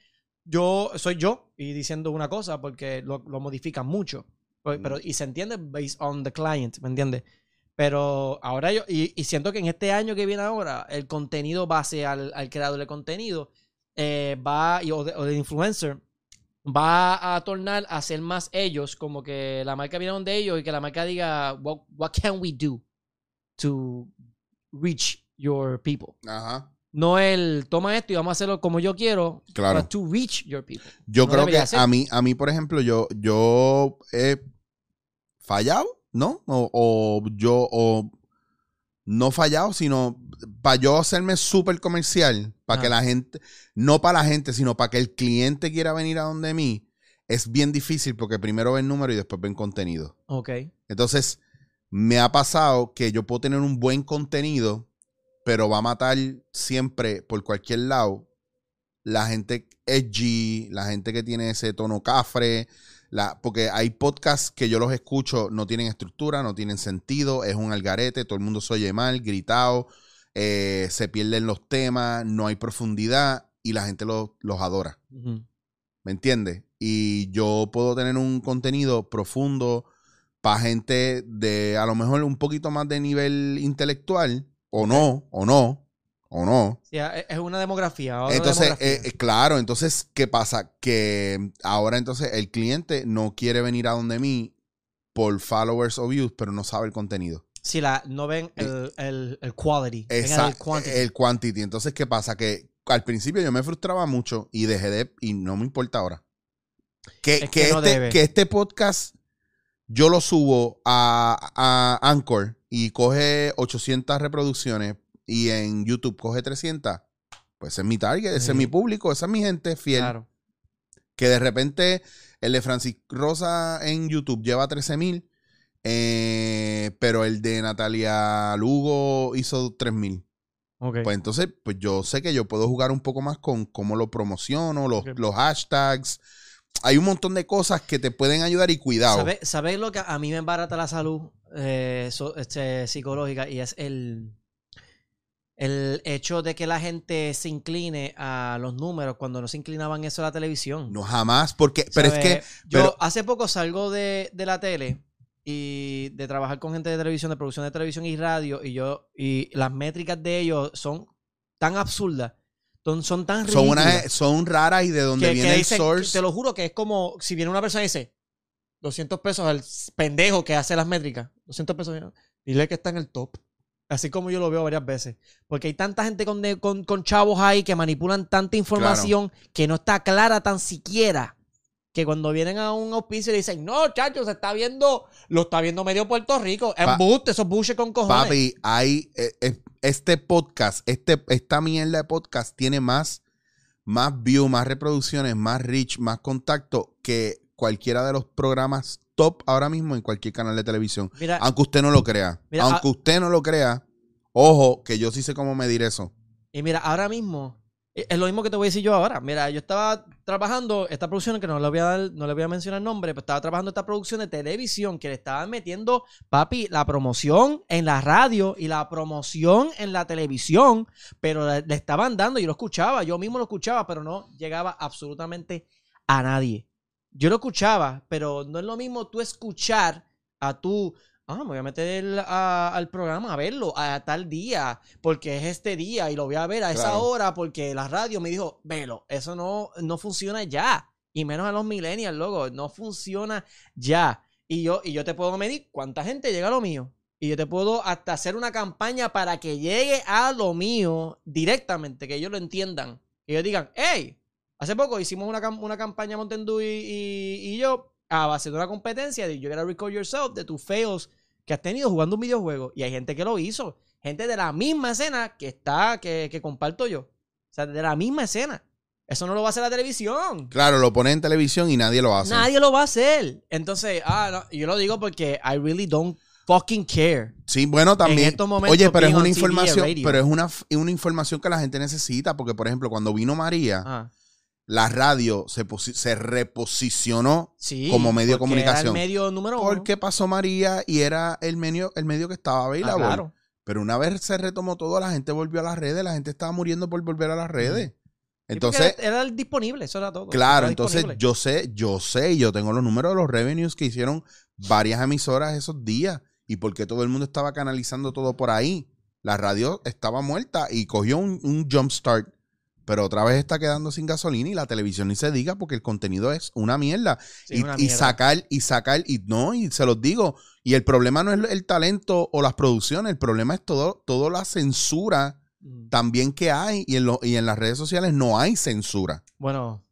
yo soy yo y diciendo una cosa porque lo, lo modifican mucho. Pero, pero- y se entiende based on the client, ¿me entiendes? Pero ahora yo, y, y siento que en este año que viene ahora, el contenido base al, al creador de contenido eh, va, y- o, de, o del influencer, va a tornar a ser más ellos, como que la marca viene de ellos y que la marca diga, what, what can we do to reach your people? Ajá. No el, toma esto y vamos a hacerlo como yo quiero, Claro. to reach your people. Yo No creo que a mí, a mí, por ejemplo, yo, yo he fallado, ¿no? O, o yo, o no fallado, sino para yo hacerme súper comercial, para Ah. que la gente, no para la gente, sino para que el cliente quiera venir a donde mí, es bien difícil porque primero ven número y después ven contenido. Ok. Entonces, me ha pasado que yo puedo tener un buen contenido, pero va a matar siempre por cualquier lado la gente edgy, la gente que tiene ese tono cafre, la, porque hay podcasts que yo los escucho, no tienen estructura, no tienen sentido, es un algarete, todo el mundo se oye mal, gritado, eh, se pierden los temas, no hay profundidad y la gente los- los adora. ¿Me entiendes? Y yo puedo tener un contenido profundo para gente de a lo mejor un poquito más de nivel intelectual, o no, o no, o no. Sí, es es una demografía. Entonces, demografía. eh, eh, claro, entonces, ¿qué pasa? Que ahora entonces el cliente no quiere venir a donde mí por followers o views, pero no sabe el contenido. si la, no ven el, el, el quality, ven el quantity. El quantity. Entonces, ¿qué pasa? Que al principio yo me frustraba mucho y dejé de, y no me importa ahora. Que, Es que que no este, que este podcast yo lo subo a, a Anchor y coge 800 reproducciones y en YouTube coge 300. Pues ese es mi target, ese Sí. es mi público, esa es mi gente fiel. Claro. Que de repente el de Francis Rosa en YouTube lleva 13 mil, eh, pero el de Natalia Lugo hizo 3 mil. Pues entonces, pues yo sé que yo puedo jugar un poco más con cómo lo promociono, los, los hashtags. Hay un montón de cosas que te pueden ayudar y cuidado. ¿Sabe- ¿Sabéis lo que a mí me embarata la salud eh, so- este, psicológica? Y es el, el hecho de que la gente se incline a los números cuando no se inclinaban eso a la televisión. No jamás, porque, pero es que, Yo pero- hace poco salgo de, de la tele y de trabajar con gente de televisión, de producción de televisión y radio, y yo, y las métricas de ellos son tan absurdas, son, son tan son, ridículas. una, son raras y de donde que, viene que el source. Te lo juro que es como si viene una persona y dice 200 pesos al pendejo que hace las métricas. 200 pesos. Dile que está en el top. Así como yo lo veo varias veces. Porque hay tanta gente con, de- con, con chavos ahí que manipulan tanta información que no está clara tan siquiera. Que cuando vienen a un auspicio y dicen, no, chacho, se está viendo, lo está viendo medio Puerto Rico. Embuste, esos buches con cojones. Papi, hay eh, eh, este podcast, este, esta mierda de podcast tiene más, más views, más reproducciones, más reach, más contacto que cualquiera de los programas top ahora mismo en cualquier canal de televisión. Mira, Aunque usted no lo crea. Mira, Aunque ah- usted no lo crea, ojo, que yo sí sé cómo medir eso. Y mira, ahora mismo Eh, Es lo mismo que te voy a decir yo ahora. Mira, yo estaba trabajando esta producción, que no le voy a dar- no le voy a mencionar el nombre, pero estaba trabajando esta producción de televisión que le estaban metiendo, papi, la promoción en la radio y la promoción en la televisión, pero le, le estaban dando, yo lo escuchaba, yo mismo lo escuchaba, pero no llegaba absolutamente a nadie. Yo lo escuchaba, pero no es lo mismo tú escuchar a tú, ah, me voy a meter a- al programa a verlo a tal día, porque es este día y lo voy a ver a esa Claro. hora porque la radio me dijo, velo, eso no, no funciona ya. Y menos a los millennials, loco, no funciona ya. Y yo, y yo te puedo medir cuánta gente llega a lo mío. Y yo te puedo hasta hacer una campaña para que llegue a lo mío directamente, que ellos lo entiendan. Que ellos digan, hey, hace poco hicimos una, cam- una campaña Montendú y, y- y yo a base de una competencia de You Gotta Record Yourself, de tus fails que has tenido jugando un videojuego. Y hay gente que lo hizo. Gente de la misma escena que está, que, que comparto yo. O sea, de la misma escena. Eso no lo va a hacer la televisión. Claro, lo ponen en televisión y nadie lo hace. Nadie lo va a hacer. Entonces, ah, no, yo lo digo porque I really don't fucking care. Sí, bueno, también. estos momentos Oye, pero es una información, pero es una, una información que la gente necesita, porque por ejemplo, cuando vino María, la radio se, se reposicionó sí, como medio de porque era comunicación. el medio número uno. porque pasó María y era el medio, el medio que estaba Ah, available. claro. Pero una vez se retomó todo, la gente volvió a las redes, la gente estaba muriendo por volver a las redes. Sí, Entonces, era, era el disponible, eso era todo. claro, Era entonces disponible. yo sé, yo sé, yo tengo los números de los revenues que hicieron varias emisoras esos días y porque todo el mundo estaba canalizando todo por ahí. La radio estaba muerta y cogió un, un jump start, pero otra vez está quedando sin gasolina y la televisión ni se diga porque el contenido es una mierda. Sí, y, una y mierda. sacar, y sacar, y no, y se los digo, y el problema no es el talento o las producciones, el problema es todo, toda la censura Mm. también que hay, y en, lo- y en las redes sociales no hay censura. Bueno,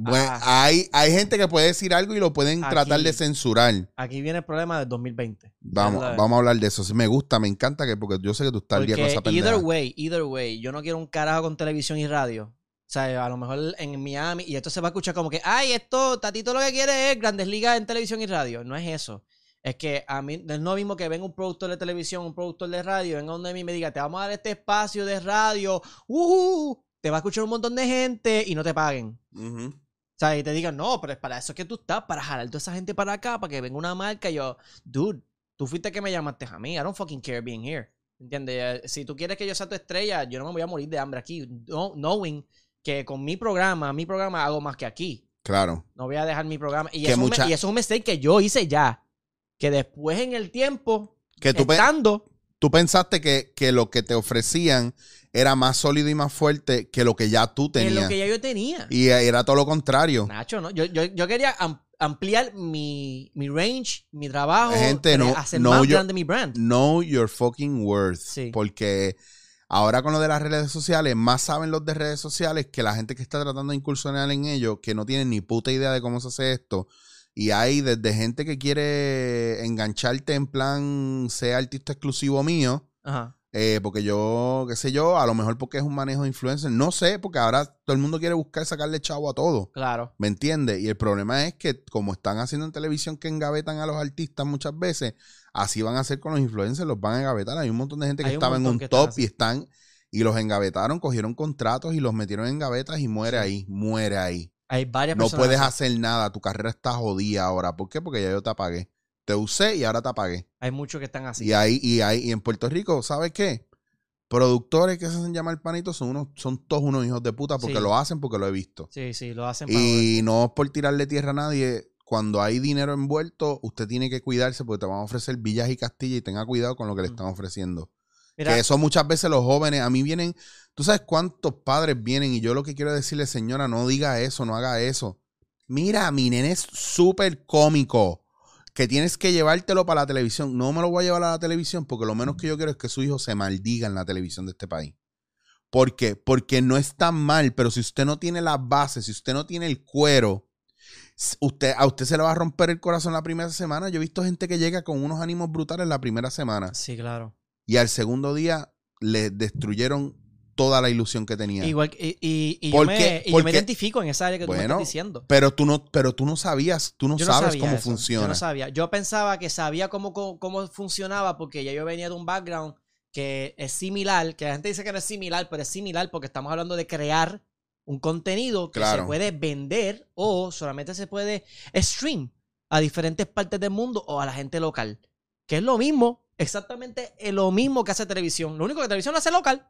Bueno, hay, hay gente que puede decir algo y lo pueden Aquí. tratar de censurar. aquí viene el problema del 2020. Vamos, vamos a hablar de eso. Sí, me gusta, me encanta que porque yo sé que tú estás al día con esa pendeja. either way, either way, yo no quiero un carajo con televisión y radio. O sea, a lo mejor en Miami, y esto se va a escuchar como que, ay, esto, Tatito lo que quiere es grandes ligas en televisión y radio. No es eso. Es que a mí no es lo mismo que venga un productor de televisión, un productor de radio, venga donde mí y me diga, te vamos a dar este espacio de radio, uh, te va a escuchar un montón de gente y no te paguen. Ujú. O sea, y te digan, no, pero es para eso que tú estás, para jalar toda esa gente para acá, para que venga una marca. Y yo, dude, tú fuiste que me llamaste a mí. I don't fucking care being here. ¿Entiendes? Eh, Si tú quieres que yo sea tu estrella, yo no me voy a morir de hambre aquí. No- knowing que con mi programa, mi programa hago más que aquí. Claro. No voy a dejar mi programa. Y, Que eso, mucha- y eso es un mistake que yo hice ya. Que después en el tiempo, Que tú, pe- estando, tú pensaste que, que lo que te ofrecían era más sólido y más fuerte que lo que ya tú en tenías. lo que ya yo tenía. Y era todo lo contrario. Nacho, ¿no? Yo, yo, yo quería am- ampliar mi, mi range, mi trabajo, Gente, no- hacer no, más yo- grande mi brand. Know your fucking worth. Sí. Porque ahora con lo de las redes sociales, más saben los de redes sociales que la gente que está tratando de incursionar en ello, que no tienen ni puta idea de cómo se hace esto. Y hay desde gente que quiere engancharte en plan, sea artista exclusivo mío, Ajá. eh, porque yo, qué sé yo, a lo mejor porque es un manejo de influencer, no sé, porque ahora todo el mundo quiere buscar sacarle chavo a todo. Claro. ¿Me entiendes? Y el problema es que como están haciendo en televisión que engavetan a los artistas muchas veces, así van a hacer con los influencers, los van a engavetar. Hay un montón de gente que Hay estaba en un están top y están y los engavetaron, cogieron contratos y los metieron en gavetas y muere Sí. ahí, muere ahí. Hay varias No personas. puedes hacer nada, tu carrera está jodida ahora. ¿Por qué? Porque ya yo te apagué. Te usé y ahora te apagué. Hay muchos que están así. Y ahí, y ahí, y en Puerto Rico, ¿sabes qué? Productores que se hacen llamar panito son unos, son todos unos hijos de puta porque Sí. lo hacen porque lo he visto. Sí, sí, lo hacen para Y no es por tirarle tierra a nadie. Cuando hay dinero envuelto, usted tiene que cuidarse porque te van a ofrecer villas y castillas y tenga cuidado con lo que le están ofreciendo. Mira, que eso muchas veces los jóvenes, a mí vienen, tú sabes cuántos padres vienen y yo lo que quiero decirle, señora, no diga eso, no haga eso. Mira, mi nene es súper cómico, que tienes que llevártelo para la televisión. No me lo voy a llevar a la televisión porque lo menos que yo quiero es que su hijo se maldiga en la televisión de este país. ¿Por qué? Porque no es tan mal, pero si usted no tiene las bases, si usted no tiene el cuero, usted, a usted se le va a romper el corazón la primera semana. Yo he visto gente que llega con unos ánimos brutales la primera semana sí, claro. Y al segundo día le destruyeron toda la ilusión que tenía. Igual, y, y, y yo, ¿Por me, y yo Porque- me identifico en esa área que tú me estás diciendo. Pero tú no, pero tú no sabías, tú no Yo sabes cómo eso, funciona. Yo no sabía. Yo pensaba que sabía cómo, cómo, cómo funcionaba porque ya yo venía de un background que es similar, que la gente dice que no es similar, pero es similar porque estamos hablando de crear un contenido que Claro. se puede vender o solamente se puede stream a diferentes partes del mundo o a la gente local. Que es lo mismo, exactamente lo mismo que hace televisión. Lo único que televisión lo hace local.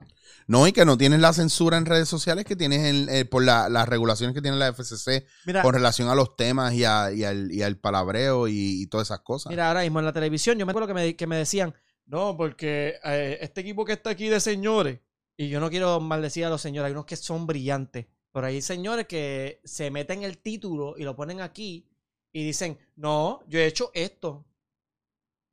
No, y que no tienes la censura en redes sociales que tienes en- eh, por la- las regulaciones que tiene la FCC Mira, con relación a los temas y, a- y al, y al palabreo y, y todas esas cosas. Mira, ahora mismo en la televisión, yo me acuerdo que me, que me decían, no, porque eh, este equipo que está aquí de señores, y yo no quiero maldecir a los señores, hay unos que son brillantes, pero hay señores que se meten el título y lo ponen aquí y dicen, no, yo he hecho esto.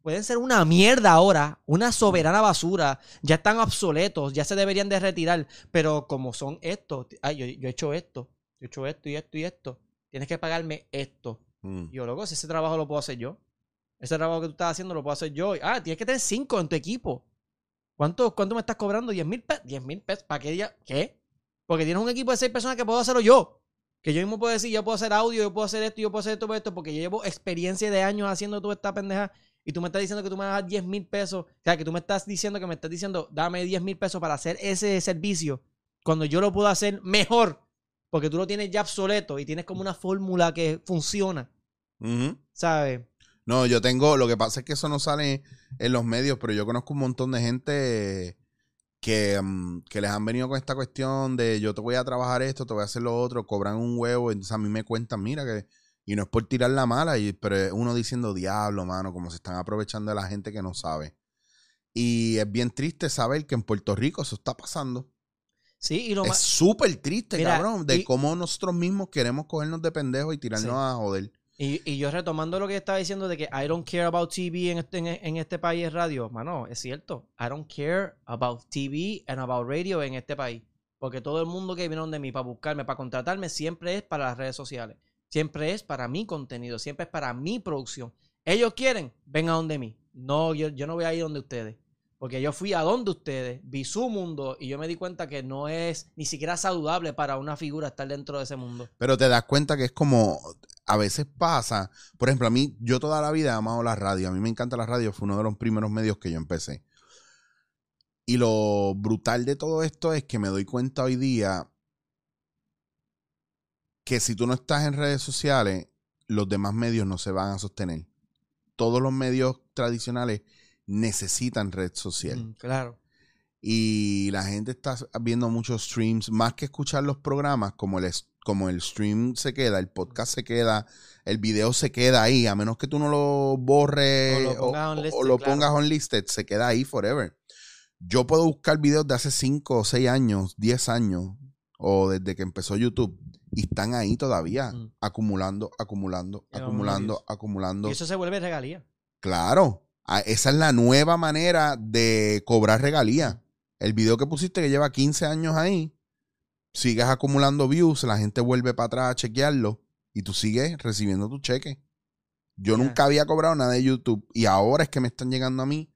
Pueden ser una mierda ahora, una soberana basura, ya están obsoletos, ya se deberían de retirar, pero como son estos, ay, yo, yo he hecho esto, yo he hecho esto y esto y esto, tienes que pagarme esto. Mm. Y yo, loco, si ese trabajo lo puedo hacer yo. Ese trabajo que tú estás haciendo lo puedo hacer yo. Ah, tienes que tener cinco en tu equipo. ¿Cuánto, cuánto me estás cobrando? ¿10 mil pesos? ¿10 mil pesos? ¿Para qué ya? ¿Qué? Porque tienes un equipo de seis personas que puedo hacerlo yo. Que yo mismo puedo decir, yo puedo hacer audio, yo puedo hacer esto, yo puedo hacer esto, esto, porque yo llevo experiencia de años haciendo toda esta pendeja. Y tú me estás diciendo que tú me dar 10 mil pesos. O sea, que tú me estás diciendo que me estás diciendo, dame 10 mil pesos para hacer ese servicio. Cuando yo lo puedo hacer mejor. Porque tú lo tienes ya obsoleto y tienes como una fórmula que funciona. ¿Sabes? No, yo tengo, lo que pasa es que eso no sale en los medios, pero yo conozco un montón de gente que, mm, que les han venido con esta cuestión de yo te voy a trabajar esto, te voy a hacer lo otro, cobran un huevo, entonces a mí me cuentan, mira que, y no es por tirar la mala, y, pero es uno diciendo, diablo, mano, como se están aprovechando de la gente que no sabe. Y es bien triste saber que en Puerto Rico eso está pasando. Sí, y lo Es súper triste, Mira, cabrón, de y- cómo nosotros mismos queremos cogernos de pendejos y tirarnos Sí. a joder. Y, y yo retomando lo que estaba diciendo de que I don't care about TV en este, en, en este país es radio, mano, es cierto. I don't care about TV and about radio en este país. Porque todo el mundo que viene de mí para buscarme, para contratarme, siempre es para las redes sociales. Siempre es para mi contenido, siempre es para mi producción. Ellos quieren, ven a donde mí. No, yo, yo no voy a ir donde ustedes. Porque yo fui a donde ustedes, vi su mundo y yo me di cuenta que no es ni siquiera saludable para una figura estar dentro de ese mundo. Pero te das cuenta que es como, a veces pasa, por ejemplo, a mí, yo toda la vida he amado la radio, a mí me encanta la radio, fue uno de los primeros medios que yo empecé. Y lo brutal de todo esto es que me doy cuenta hoy día que si tú no estás en redes sociales, los demás medios no se van a sostener. Todos los medios tradicionales necesitan red social. Mm, claro. Y la gente está viendo muchos streams, más que escuchar los programas, como el, como el stream se queda, el podcast se queda, el video se queda ahí, a menos que tú no lo borres O lo pongas o- unlisted, o lo claro. pongas unlisted, se queda ahí forever. Yo puedo buscar videos de hace 5 o 6 años, 10 años, o desde que empezó YouTube, y están ahí todavía, Mm. acumulando, acumulando, acumulando, acumulando. Y eso se vuelve regalía. Claro, a- esa es la nueva manera de cobrar regalías. El video que pusiste que lleva 15 años ahí, sigues acumulando views, la gente vuelve para atrás a chequearlo y tú sigues recibiendo tu cheque. Yo nunca había cobrado nada de YouTube y ahora es que me están llegando a mí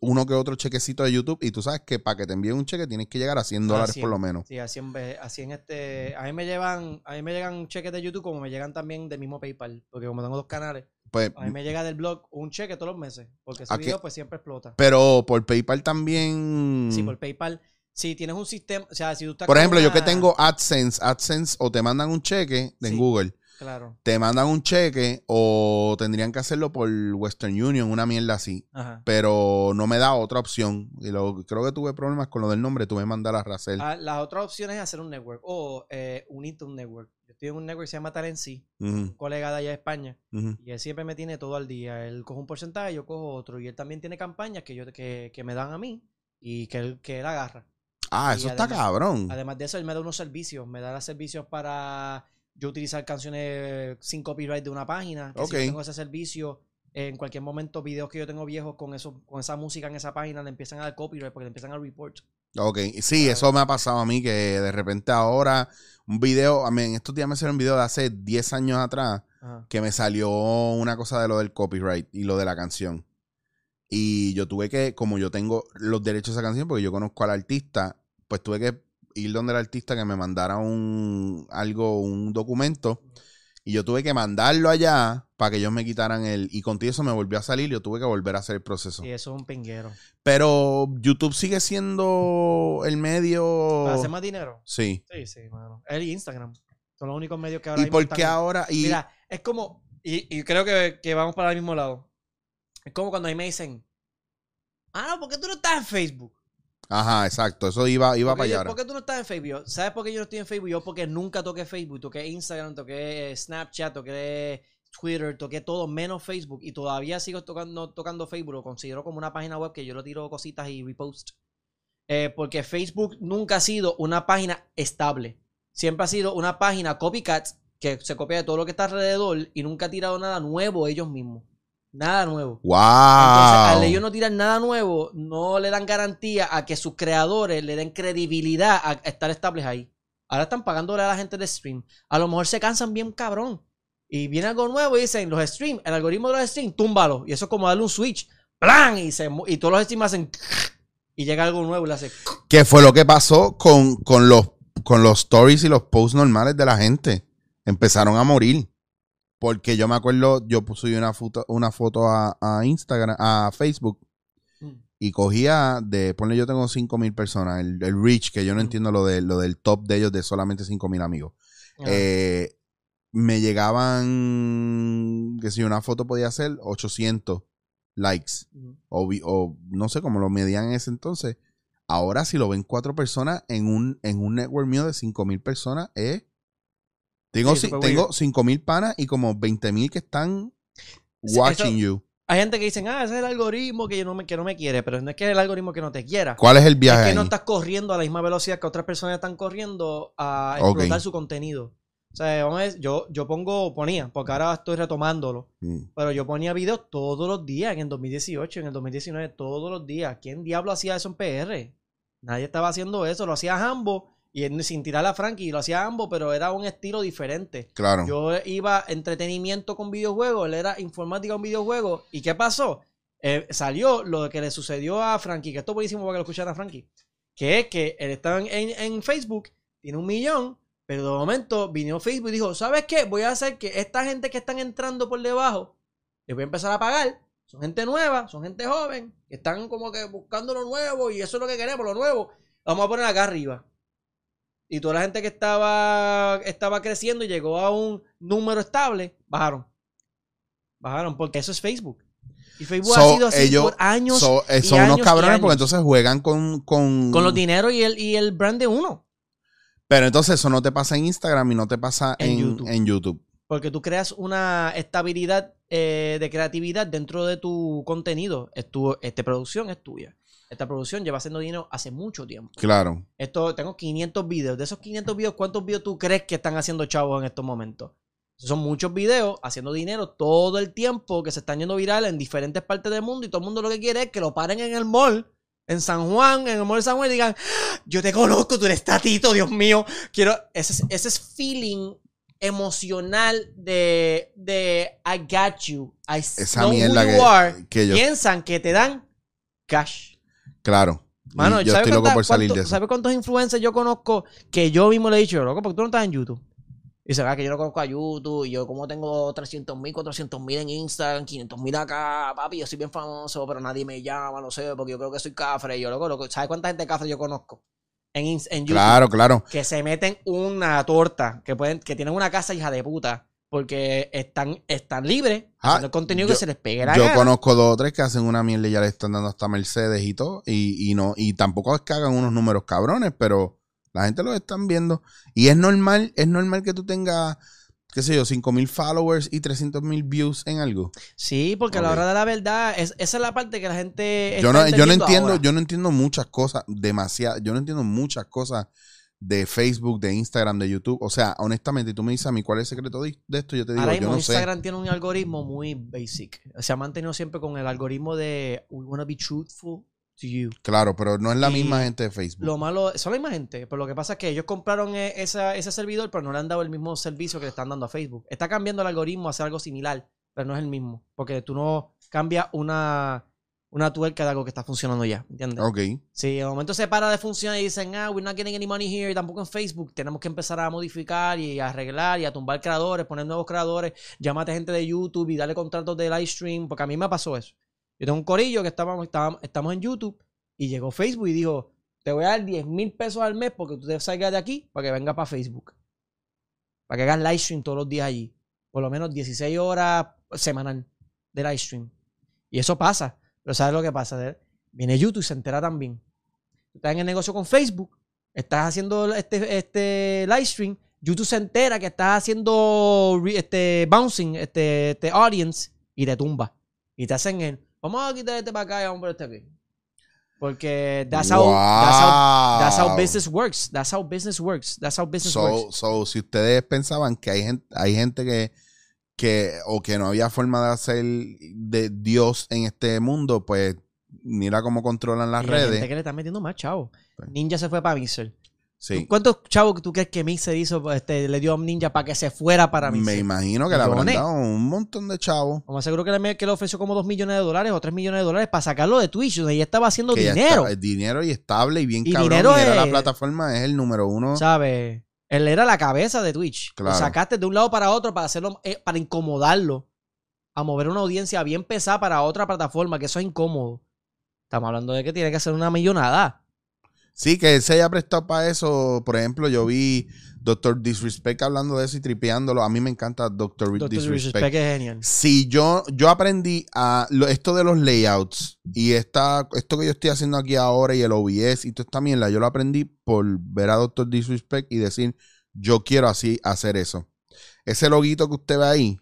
uno que otro chequecito de YouTube y tú sabes que para que te envíen un cheque tienes que llegar a 100 dólares por lo menos. Sí, así en, vez- así en este. A mí me llevan, a mí me llegan cheques de YouTube como me llegan también del mismo PayPal. Porque como tengo dos canales, Pues, a mí me llega del blog un cheque todos los meses. Porque ese ¿A video pues siempre explota. pero por PayPal también... Sí, por PayPal. Si tienes un sistema, o sea, si tú estás Por ejemplo, yo que tengo AdSense, AdSense o te mandan un cheque de Sí. Google, Claro. te mandan un cheque o tendrían que hacerlo por Western Union, una mierda así. Ajá. Pero no me da otra opción. Y lo, creo que tuve problemas con lo del nombre, tuve que mandar a Racel. Ah, la otra opción es hacer un network o eh, unirte a un network. Yo estoy en un network que se llama Talency, un colega de allá de España. Y él siempre me tiene todo al día. Él coge un porcentaje, yo cojo otro. Y él también tiene campañas que, yo, que, que me dan a mí y que él, que él agarra. Ah, Y eso está cabrón. Además de eso, él me da unos servicios. Me da los servicios para yo utilizar canciones sin copyright de una página. Que si yo tengo ese servicio, en cualquier momento, videos que yo tengo viejos con eso, con esa música en esa página, le empiezan a dar copyright porque le empiezan a report. Ok, sí, eso me ha pasado a mí que de repente ahora un video, a mí en estos días me salió un video de hace 10 años atrás Ajá. que me salió una cosa de lo del copyright y lo de la canción. Y yo tuve que, como yo tengo los derechos de esa canción, porque yo conozco al artista, pues tuve que ir donde el artista que me mandara un algo, un documento Y yo tuve que mandarlo allá para que ellos me quitaran el. Y contigo eso me volvió a salir y yo tuve que volver a hacer el proceso. Sí, eso es un pinguero. Pero YouTube sigue siendo el medio. ¿Para hacer más dinero? Sí. Sí, sí, mano. Y Instagram. Son los únicos medios que ahora ¿Y por qué ahora? Y, Mira, es como, y, y creo que, que vamos para el mismo lado. Es como cuando a mí me dicen, ah, no, ¿por qué tú no estás en Facebook? Ajá, exacto. Eso iba, iba ¿Por para allá. ¿Por qué tú no estás en Facebook? ¿Sabes por qué yo no estoy en Facebook? Yo porque nunca toqué Facebook, toqué Instagram, toqué Snapchat, toqué Twitter, toqué todo menos Facebook y todavía sigo tocando, tocando Facebook, lo considero como una página web que yo le tiro cositas y repost. Eh, porque Facebook nunca ha sido una página estable. Siempre ha sido una página copycat que se copia de todo lo que está alrededor y nunca ha tirado nada nuevo ellos mismos. Nada nuevo. ¡Wow! Entonces, al ellos no tirar nada nuevo, no le dan garantía a que sus creadores le den credibilidad a estar estables ahí. Ahora están pagándole a la gente de stream. A lo mejor se cansan bien cabrón. Y viene algo nuevo y dicen, los streams, el algoritmo de los streams, túmbalo. Y eso es como darle un switch. ¡Plan! Y, se, y todos los streams hacen... Y llega algo nuevo y le hace... ¿Qué fue lo que pasó con, con los, con los stories y los posts normales de la gente? Empezaron a morir. Porque yo me acuerdo, yo subí una foto, una foto a, a Instagram, a Facebook, Mm. y cogía de, ponle yo tengo 5 mil personas, el, el reach, que yo no Mm. entiendo lo, de, lo del top de ellos de solamente 5 mil amigos. Eh, me llegaban, que si una foto podía ser 800 likes, o, o no sé cómo lo medían en ese entonces. Ahora, si lo ven cuatro personas en un, en un network mío de 5 mil personas, es. Tengo, Sí, ci- super tengo weird. 5 mil panas y como 20 mil que están watching eso- you. Hay gente que dicen, ah, ese es el algoritmo que, yo no me, que no me quiere. Pero no es que es el algoritmo que no te quiera. ¿Cuál es el viaje Es que ahí? no estás corriendo a la misma velocidad que otras personas están corriendo a explotar su contenido. O sea, vamos a ver, yo, yo pongo, ponía, porque ahora estoy retomándolo, Mm. pero yo ponía videos todos los días en el 2018, en el 2019, todos los días. ¿Quién diablo hacía eso en PR? Nadie estaba haciendo eso, lo hacía Hambo y él, sin tirar a Frankie, lo hacía Hambo, pero era un estilo diferente. Claro. Yo iba entretenimiento con videojuegos, él era informática con videojuegos. ¿Y qué pasó? Eh, salió lo que le sucedió a Frankie, que esto es buenísimo para que lo escucharan a Frankie, que es que él estaba en, en- en Facebook, tiene un millón, pero de momento vino Facebook y dijo, ¿sabes qué? Voy a hacer que esta gente que están entrando por debajo, les voy a empezar a pagar. Son gente nueva, son gente joven, que están como que buscando lo nuevo y eso es lo que queremos, lo nuevo. Vamos a poner acá arriba. Y toda la gente que estaba, estaba creciendo y llegó a un número estable, bajaron. Bajaron, porque eso es Facebook. Y Facebook So, ha sido así ellos- por años. So, eh, y son unos y cabrones porque entonces juegan con, con... Con los dineros y el, y el brand de uno. Pero entonces eso no te pasa en Instagram y no te pasa En en, YouTube. en YouTube. Porque tú creas una estabilidad eh, de creatividad dentro de tu contenido. Es tu, esta producción es tuya. Esta producción lleva haciendo dinero hace mucho tiempo. Claro. Esto, tengo 500 videos. De esos 500 videos, ¿cuántos videos tú crees que están haciendo chavos en estos momentos? Son muchos videos haciendo dinero todo el tiempo que se están yendo viral en diferentes partes del mundo y todo el mundo lo que quiere es que lo paren en el mall, en San Juan, en el mall de San Juan y digan, "Ah, yo te conozco, tú eres Tatito, Dios mío. Quiero, ese, es- ese es feeling emocional de, de I got you. I Esa know who que- you are. que yo- Piensan que te dan cash. Claro. Mano, yo ¿sabe estoy loco por salir de eso. ¿Sabe cuántos influencers yo conozco que yo mismo le he dicho, loco, porque tú no estás en YouTube? Y dice, ah, que yo no conozco a YouTube, y yo como tengo 300 mil, 400 mil en Instagram, 500 mil acá, papi, yo soy bien famoso, pero nadie me llama, no sé, porque yo creo que soy cafre. Y yo, loco, loco, ¿sabes cuánta gente cafre yo conozco? En YouTube. Claro, claro. Que se meten una torta, que pueden, que tienen una casa hija de puta, porque están, están libres, Ah, haciendo el contenido yo- que se les pegue la Yo gana. conozco dos o tres que hacen una mierda y ya le están dando hasta Mercedes y todo. Y, y no, y tampoco es que hagan unos números cabrones, pero la gente los están viendo. Y es normal, es normal que tú tengas, qué sé yo, 5 mil followers y 300 mil views en algo. Sí, porque a la hora de la verdad, es, esa es la parte que la gente. Yo está no, yo no entiendo, ahora. yo no entiendo muchas cosas, demasiado, yo no entiendo muchas cosas de Facebook, de Instagram, de YouTube. O sea, honestamente, tú me dices a mí cuál es el secreto de, de esto, yo te digo, Ahora yo mismo sé. Instagram tiene un algoritmo muy basic. Se ha mantenido siempre con el algoritmo de we wanna be truthful to you. Claro, pero no es la Y misma gente de Facebook. Lo malo, son la misma gente, pero lo que pasa es que ellos compraron esa- ese servidor, pero no le han dado el mismo servicio que le están dando a Facebook. Está cambiando el algoritmo a hacer algo similar, pero no es el mismo. Porque tú no cambias una, una tuerca de algo que está funcionando ya, ¿entiendes? Ok. Si de momento se para de funcionar y dicen, ah, we're not getting any money here, y tampoco en Facebook, tenemos que empezar a modificar y a arreglar y a tumbar creadores, poner nuevos creadores, llámate gente de YouTube y darle contratos de live stream, porque a mí me pasó eso. Yo tengo un corillo que estábamos, estábamos, estamos en YouTube y llegó Facebook y dijo, te voy a dar 10 mil pesos al mes porque tú te salgas de aquí para que venga para Facebook. Para que hagas live stream todos los días allí. Por lo menos 16 horas semanal de live stream. Y eso pasa. Pero ¿sabes lo que pasa? Viene YouTube y se entera también. Tú estás en el negocio con Facebook, estás haciendo este, este live stream, YouTube se entera que estás haciendo este bouncing, este, este audience, y te tumba. Y te hacen el, vamos a quitar este para acá y vamos por este aquí. Porque that's how, that's how, that's how Wow. business works. That's how business works. That's how business So, works. so, si ustedes pensaban que hay gente, hay gente que, que, o que no había forma de hacer de Dios en este mundo, pues mira cómo controlan las Y hay gente redes. que le está metiendo más chavo. Pues. Ninja se fue para Mixer. Sí. ¿Cuántos chavos tú crees que Mixer hizo, este, le dio a Ninja para que se fuera para Mixer? Me imagino que le habrán dado un montón de chavos. Como seguro que le, que le ofreció como 2 millones de dólares o 3 millones de dólares para sacarlo de Twitch, donde estaba haciendo que dinero. está- dinero y estable y bien Y cabrón. dinero y era la es- plataforma, es el número uno. ¿Sabes? Él era la cabeza de Twitch. Lo sacaste de un lado para otro para hacerlo, eh, para incomodarlo. A mover una audiencia bien pesada para otra plataforma, que eso es incómodo. Estamos hablando de que tiene que hacer una millonada. Sí, que él se haya prestado para eso. Por ejemplo, yo vi Doctor Disrespect hablando de eso y tripeándolo. A mí me encanta Doctor, Doctor Disrespect. Disrespect es genial. Si yo, yo aprendí a lo- esto de los layouts y esta, esto que yo estoy haciendo aquí ahora y el OBS y toda esta mierda, yo lo aprendí por ver a Doctor Disrespect y decir, yo quiero así hacer eso. Ese loguito que usted ve ahí,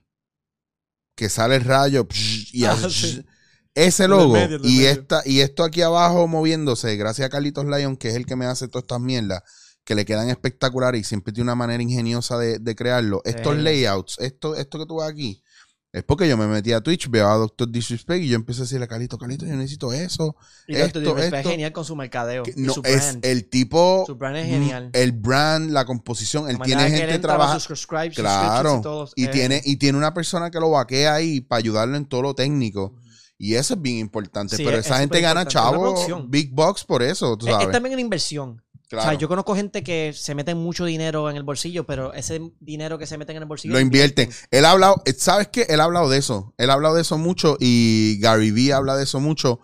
que sale el rayo psh, y Ah, hace sí. ese logo medio, y esta y esto aquí abajo moviéndose, gracias a Carlitos Lyon, que es el que me hace todas estas mierdas, que le quedan espectaculares y siempre tiene una manera ingeniosa de, de crearlo. Estos Sí. layouts, esto, esto que tú ves aquí, es porque yo me metí a Twitch, veo a Doctor Disrespect y yo empecé a decirle a Carlito, Carlito, yo necesito eso. Y Esto, Doctor Disrespect esto- es genial con su mercadeo. Que y no, su es brand. el tipo, Su brand es genial. el brand, la composición, él tiene gente él entra, trabaja, sus subscribes, claro, y y eh, tiene y tiene una persona que lo vaquea ahí para ayudarlo en todo lo técnico. Y eso es bien importante. Sí, pero es- esa es gente gana es chavo, big box por eso, tú es, es también una inversión. Claro. O sea, yo conozco gente que se mete mucho dinero en el bolsillo, pero ese dinero que se meten en el bolsillo lo invierten. Él ha hablado, eh, ¿sabes qué? Él ha hablado de eso. Él ha hablado de eso mucho y Gary Vee habla de eso mucho.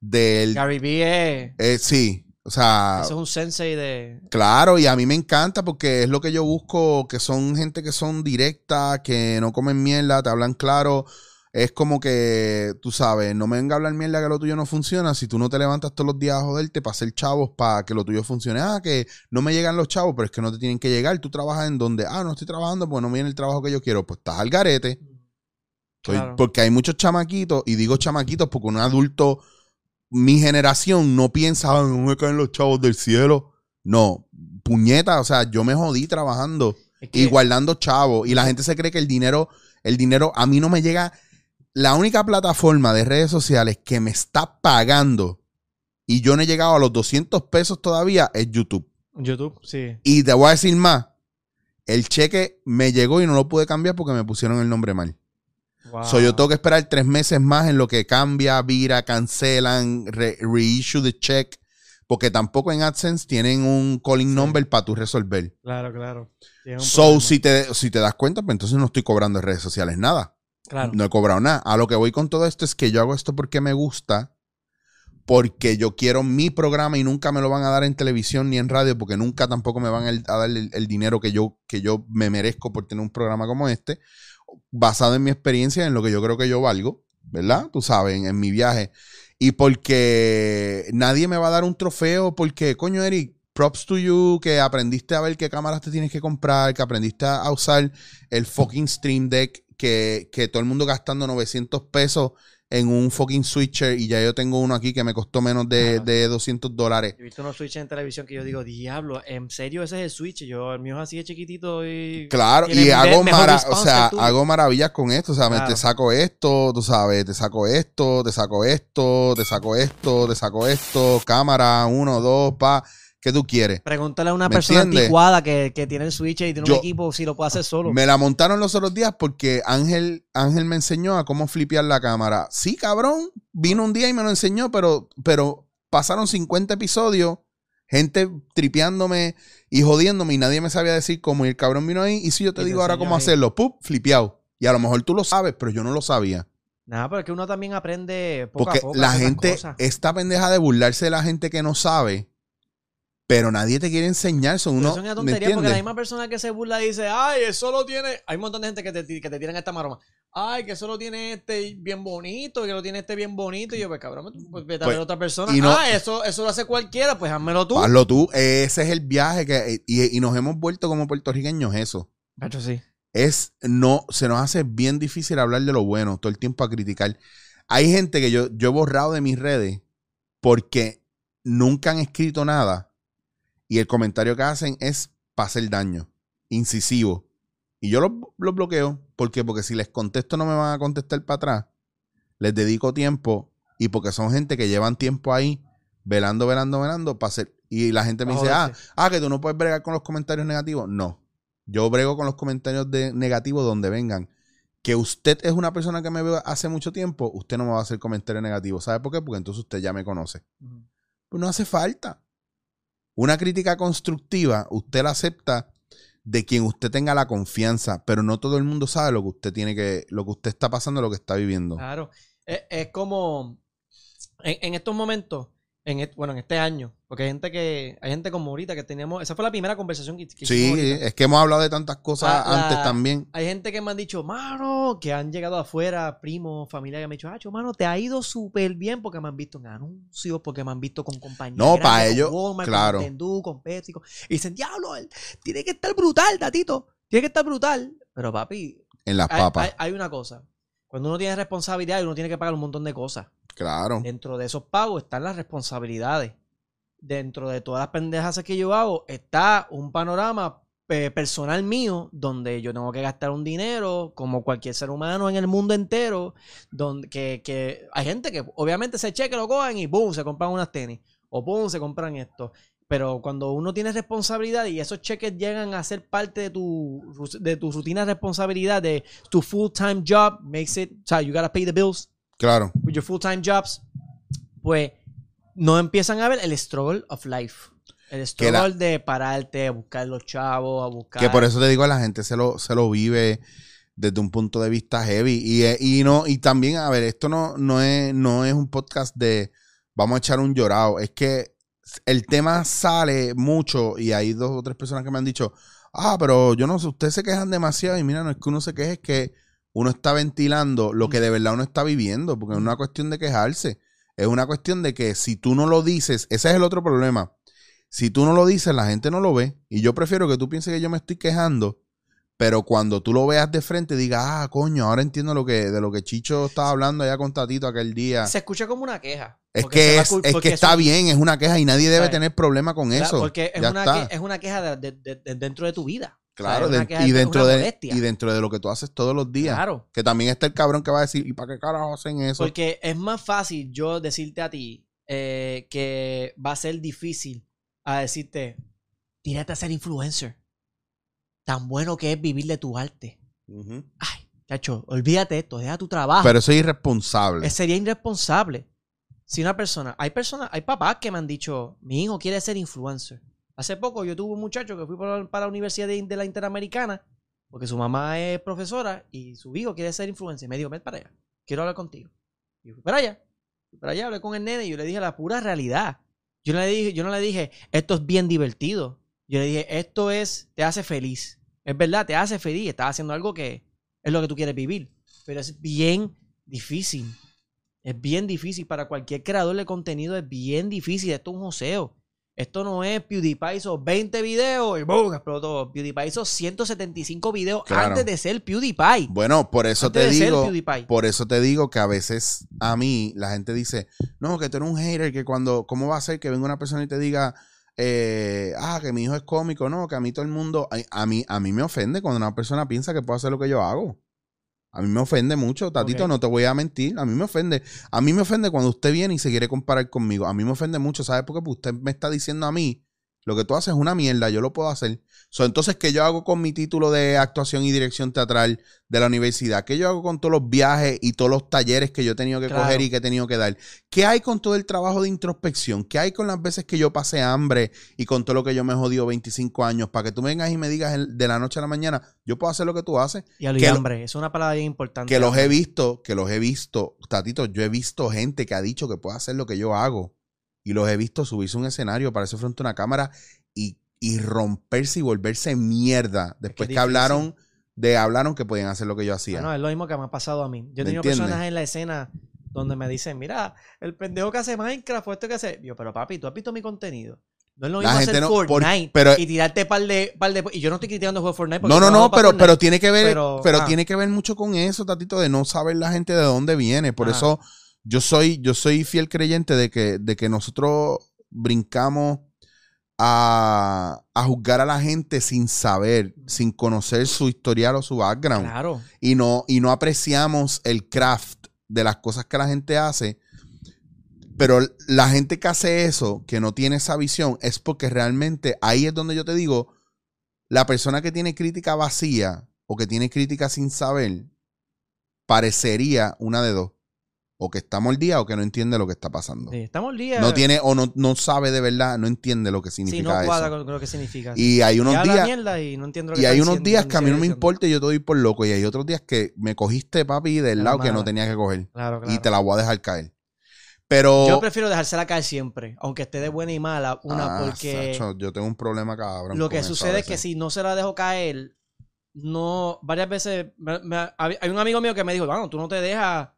Del, Gary Vee es, eh, sí, o sea, eso es un sensei de... claro, y a mí me encanta porque es lo que yo busco, que son gente que son directas, que no comen mierda, te hablan claro. Es como que, tú sabes, no me venga a hablar mierda que lo tuyo no funciona si tú no te levantas todos los días a joderte para hacer chavos para que lo tuyo funcione. Ah, que no me llegan los chavos, pero es que no te tienen que llegar. Tú trabajas en donde, ah, no estoy trabajando, pues no me viene el trabajo que yo quiero. Pues estás al garete. Estoy-. Porque hay muchos chamaquitos, y digo chamaquitos porque un adulto, mi generación, no piensa, "Ah, no me caen los chavos del cielo. No, puñeta, o sea, yo me jodí trabajando Es que- y guardando chavos. Y la gente se cree que el dinero, el dinero a mí no me llega. La única plataforma de redes sociales que me está pagando y yo no he llegado a los 200 pesos todavía es YouTube. YouTube, sí. Y te voy a decir más. El cheque me llegó y no lo pude cambiar porque me pusieron el nombre mal. Wow. So, yo tengo que esperar tres meses más en lo que cambia, vira, cancelan, re- reissue the check. Porque tampoco en AdSense tienen un calling number para tú resolver. Claro, claro. So, si te, si te das cuenta, pues entonces no estoy cobrando en redes sociales nada. No he cobrado nada. A lo que voy con todo esto es que yo hago esto porque me gusta, porque yo quiero mi programa y nunca me lo van a dar en televisión ni en radio, porque nunca tampoco me van a dar el, el dinero que yo, que yo me merezco por tener un programa como este, basado en mi experiencia, en lo que yo creo que yo valgo, ¿verdad? Tú sabes, en, en mi viaje. Y porque nadie me va a dar un trofeo, porque, coño, Eric, props to you, que aprendiste a ver qué cámaras te tienes que comprar, que aprendiste a usar el fucking Stream Deck, que, que todo el mundo gastando 900 pesos en un fucking switcher y ya yo tengo uno aquí que me costó menos de, de 200 dólares. He visto unos switches en televisión que yo digo, diablo, ¿en serio ese es el switch? Yo, el mío es así de chiquitito y... Claro, y hago, mejor mara- o sea, hago maravillas con esto. O sea, me- te saco esto, tú sabes, te saco esto, te saco esto, te saco esto, te saco esto, cámara, uno, dos, pa. ¿Qué tú quieres? Pregúntale a una ¿Me persona entiendes? anticuada que, que tiene el switch y tiene Yo- un equipo si lo puede hacer solo. Me la montaron los otros días porque Ángel, Ángel me enseñó a cómo flipear la cámara. Sí, cabrón, vino un día y me lo enseñó, pero, pero pasaron 50 episodios, gente tripeándome y jodiéndome y nadie me sabía decir cómo. Y el cabrón vino ahí y si yo te Y te digo ahora cómo ahí. hacerlo, ¡pup! Flipeado. Y a lo mejor tú lo sabes, pero yo no lo sabía. Nada, pero es que uno también aprende poco Porque a poco. la gente, cosas. esta pendeja de burlarse de la gente que no sabe, pero nadie te quiere enseñar. Son Pero uno, eso es una ¿me tontería porque la misma persona que se burla dice, ay, eso lo tiene. Hay un montón de gente que te, que te tiran esta maroma. Ay, que eso lo tiene este bien bonito, que lo tiene este bien bonito. Y yo, pues cabrón, pues vete a Pues, ver a otra persona. y no- ah, eso, eso lo hace cualquiera, pues házmelo tú. Hazlo tú. Ese es el viaje que y, y nos hemos vuelto como puertorriqueños eso. Sí. Es no se nos hace bien difícil hablar de lo bueno, todo el tiempo a criticar. Hay gente que yo yo he borrado de mis redes porque nunca han escrito nada y el comentario que hacen es para hacer daño, incisivo. Y yo los, los bloqueo ¿por qué? porque si les contesto no me van a contestar para atrás. Les dedico tiempo y porque son gente que llevan tiempo ahí velando, velando, velando para hacer. Y la gente me dice, ah, ah, que tú no puedes bregar con los comentarios negativos. No. Yo brego con los comentarios de negativos donde vengan. Que usted es una persona que me ve hace mucho tiempo, usted no me va a hacer comentarios negativos. ¿Sabe por qué? Porque entonces usted ya me conoce. Pues no hace falta. Una crítica constructiva, usted la acepta de quien usted tenga la confianza, pero no todo el mundo sabe lo que usted tiene que, lo que usted está pasando, lo que está viviendo. Claro. Es, como en estos momentos, en bueno, en este año, porque hay gente que, hay gente como ahorita que teníamos, esa fue la primera conversación que, que Sí, ahorita. es que hemos hablado de tantas cosas Ah, la- antes también. Hay gente que me han dicho, mano, que han llegado afuera, primos, familia, que me han dicho, ah, mano, te ha ido súper bien porque me han visto en anuncios, porque me han visto con. No, pa' con Walmart, claro. Con Nintendo, con Pepsi. con- Y dicen, diablo, él tiene que estar brutal, Tatito. Tiene que estar brutal. Pero, papi, En las hay, papas. hay- hay una cosa. Cuando uno tiene responsabilidad, uno tiene que pagar un montón de cosas. Claro. Dentro de esos pagos están las responsabilidades. Dentro de todas las pendejas que yo hago está un panorama eh, personal mío donde yo tengo que gastar un dinero como cualquier ser humano en el mundo entero. Donde que, que hay gente que obviamente ese cheque lo cogen y boom, se compran unas tenis. O boom, se compran esto. Pero cuando uno tiene responsabilidad y esos cheques llegan a ser parte de tu, de rutina de responsabilidad, de tu full-time job, makes it, o sea, you gotta pay the bills Claro. with your full-time jobs, pues no empiezan a ver el struggle of life. El la- struggle de pararte, a buscar los chavos, a buscar... Que por eso te digo, la gente se lo, se lo vive desde un punto de vista heavy. Y, eh, y no, y también, a ver, esto no, no, es, no es un podcast de vamos a echar un llorado. Es que el tema sale mucho y hay dos o tres personas que me han dicho, ah, pero yo no sé, ustedes se quejan demasiado. Y mira, no es que uno se queje, es que uno está ventilando lo que de verdad uno está viviendo, porque es una cuestión de quejarse. Es una cuestión de que si tú no lo dices, ese es el otro problema. Si tú no lo dices, la gente no lo ve. Y yo prefiero que tú pienses que yo me estoy quejando, pero cuando tú lo veas de frente, digas, ah, coño, ahora entiendo lo que, de lo que Chicho estaba hablando allá con Tatito aquel día. Se escucha como una queja. Es que, es, es que está eso- bien, es una queja y nadie debe ¿Sabes? tener problema con eso. Porque es Ya una, está. que- es una queja de- de- dentro de tu vida. Claro, y, de- dentro de, y dentro de lo que tú haces todos los días. Claro. Que también está el cabrón que va a decir, ¿y para qué carajo hacen eso? Porque es más fácil yo decirte a ti eh, que va a ser difícil a decirte, tírate a ser influencer. Tan bueno que es vivir de tu arte. Ay, chacho, olvídate esto, deja tu trabajo. Pero eso es irresponsable. Sería irresponsable. Si una persona, hay personas, hay papás que me han dicho, mi hijo quiere ser influencer. Hace poco yo tuve un muchacho que fui para, la Universidad de, la Interamericana, porque su mamá es profesora y su hijo quiere ser influencer. Me dijo, ven para allá, quiero hablar contigo. Y yo fui para allá, fui para allá, hablé con el nene y yo le dije la pura realidad. Yo no le dije, yo no le dije, esto es bien divertido. Yo le dije, esto es, te hace feliz. Es verdad, te hace feliz, estás haciendo algo que es lo que tú quieres vivir. Pero es bien difícil. Es bien difícil para cualquier creador de contenido, es bien difícil. Esto es un joseo. Esto no es PewDiePie hizo 20 videos y ¡boom! explotó. PewDiePie hizo 175 videos Claro. antes de ser PewDiePie. Bueno, por eso antes te digo, por eso te digo que a veces a mí la gente dice, no, que tú eres un hater, que cuando, ¿cómo va a ser que venga una persona y te diga, eh, ah, que mi hijo es cómico? No, que a mí todo el mundo, a, a mí, a mí me ofende cuando una persona piensa que puede hacer lo que yo hago. A mí me ofende mucho, Tatito, no te voy a mentir, a mí me ofende. A mí me ofende cuando usted viene y se quiere comparar conmigo. A mí me ofende mucho, ¿sabes por qué? Porque usted me está diciendo a mí Lo que tú haces es una mierda, yo lo puedo hacer. So, entonces, ¿qué yo hago con mi título de actuación y dirección teatral de la universidad? ¿Qué yo hago con todos los viajes y todos los talleres que yo he tenido que Claro. coger y que he tenido que dar? ¿Qué hay con todo el trabajo de introspección? ¿Qué hay con las veces que yo pasé hambre y con todo lo que yo me jodido 25 años? Para que tú vengas y me digas el- de la noche a la mañana, yo puedo hacer lo que tú haces. Y al lo- hambre, es una palabra bien importante. Que los he visto, que los he visto, Tatito, yo he visto gente que ha dicho que puede hacer lo que yo hago. Y los he visto subirse a un escenario, pararse frente a una cámara y, y romperse y volverse mierda. Después que, hablaron de hablaron que podían hacer lo que yo hacía. Bueno, es lo mismo que me ha pasado a mí. Yo he ¿Me tenido entiendes? personas en la escena donde me dicen, mira, el pendejo que hace Minecraft o esto que hace. Yo, pero papi, tú has visto mi contenido. No es lo mismo hacer no- por- Fortnite pero- y tirarte par de, par de... Y yo no estoy criticando el juego de Fortnite. porque no, no, no, pero, Fortnite. pero tiene que ver, pero, Pero, ah. tiene que ver mucho con eso, Tatito, de no saber la gente de dónde viene. Por Ah. eso yo soy, yo soy fiel creyente de que, de que nosotros brincamos a, a juzgar a la gente sin saber, sin conocer su historial o su background. Claro. Y no, y no apreciamos el craft de las cosas que la gente hace. Pero la gente que hace eso, que no tiene esa visión, es porque realmente ahí es donde yo te digo, la persona que tiene crítica vacía o que tiene crítica sin saber, parecería una de dos. O que está mordida o que no entiende lo que está pasando. Sí, estamos al día. No tiene, o no, no sabe de verdad, no entiende lo que Sí, significa no cuadra eso. con lo que significa. Y hay unos habla días, y no entiendo lo que y está hay unos días que a mí no me importa y yo te doy por loco. Y hay otros días que me cogiste, papi, del De la lado que no tenía que coger. Claro, claro. Y te la voy a dejar caer. Pero. Yo prefiero dejársela caer siempre, aunque esté de buena y mala. Una, Ah, porque Sacho, yo tengo un problema, cabrón. lo que sucede es que si no se la dejo caer, no. Varias veces. me- me- hay un amigo mío que me dijo, bueno, tú no te dejas.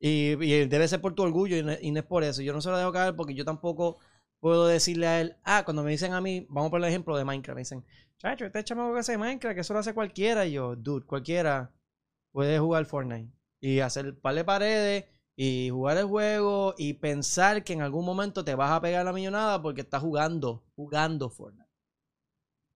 Y, y debe ser por tu orgullo y no, y no es por eso. Yo no se la dejo caer porque yo tampoco puedo decirle a él. Ah, cuando me dicen a mí, vamos por el ejemplo de Minecraft, me dicen, chacho, este chamaco que hace Minecraft, que eso lo hace cualquiera. Y yo, dude, cualquiera puede jugar Fortnite y hacer par de paredes y jugar el juego y pensar que en algún momento te vas a pegar la millonada porque estás jugando, jugando Fortnite.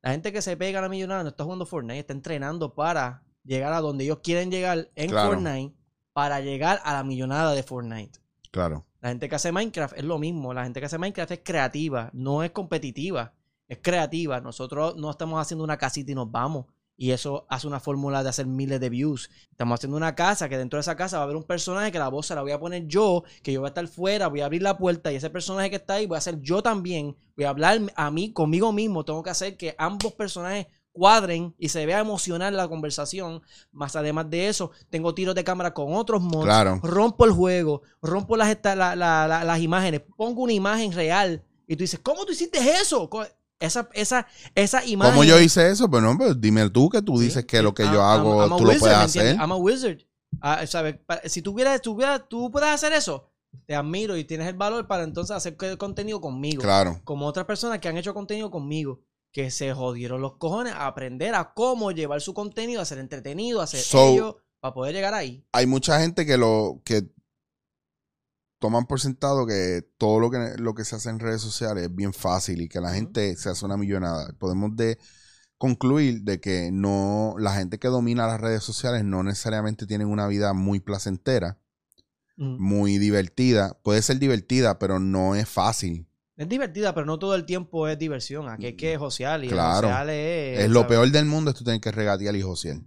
La gente que se pega a la millonada no está jugando Fortnite, está entrenando para llegar a donde ellos quieren llegar en Claro. Fortnite para llegar a la millonada de Fortnite. Claro. La gente que hace Minecraft es lo mismo. La gente que hace Minecraft es creativa, no es competitiva, es creativa. Nosotros no estamos haciendo una casita y nos vamos. Y eso hace una fórmula de hacer miles de views. Estamos haciendo una casa que dentro de esa casa va a haber un personaje que la voz se la voy a poner yo, que yo voy a estar fuera, voy a abrir la puerta y ese personaje que está ahí voy a ser yo también. Voy a hablar a mí, conmigo mismo. Tengo que hacer que ambos personajes cuadren y se vea emocional la conversación. Más además de eso, tengo tiros de cámara con otros mods. Claro. Rompo el juego, rompo las, la- la- la- las imágenes, pongo una imagen real y tú dices, ¿cómo tú hiciste eso? Esa, esa, esa imagen. ¿Cómo yo hice eso? Pues no, pues dime tú que tú Sí, dices que lo que I'm- yo hago I'm tú lo puedes ¿me hacer. I'm a wizard. Ah, ¿sabes? Si tuvieras, tuviera, tú puedes hacer eso, te admiro y tienes el valor para entonces hacer co- contenido conmigo. Claro. Como otras personas que han hecho contenido conmigo, que se jodieron los cojones a aprender a cómo llevar su contenido, a ser entretenido, a ser So- ellos, para poder llegar ahí. Hay mucha gente que lo que toman por sentado que todo lo que, lo que se hace en redes sociales es bien fácil y que la gente se hace una millonada. Podemos de concluir de que no la gente que domina las redes sociales no necesariamente tienen una vida muy placentera, muy divertida. Puede ser divertida, pero no es fácil. Es divertida, pero no todo el tiempo es diversión. Aquí hay que josear y Claro. josear es... es lo peor del mundo es tú tener que regatear y josear.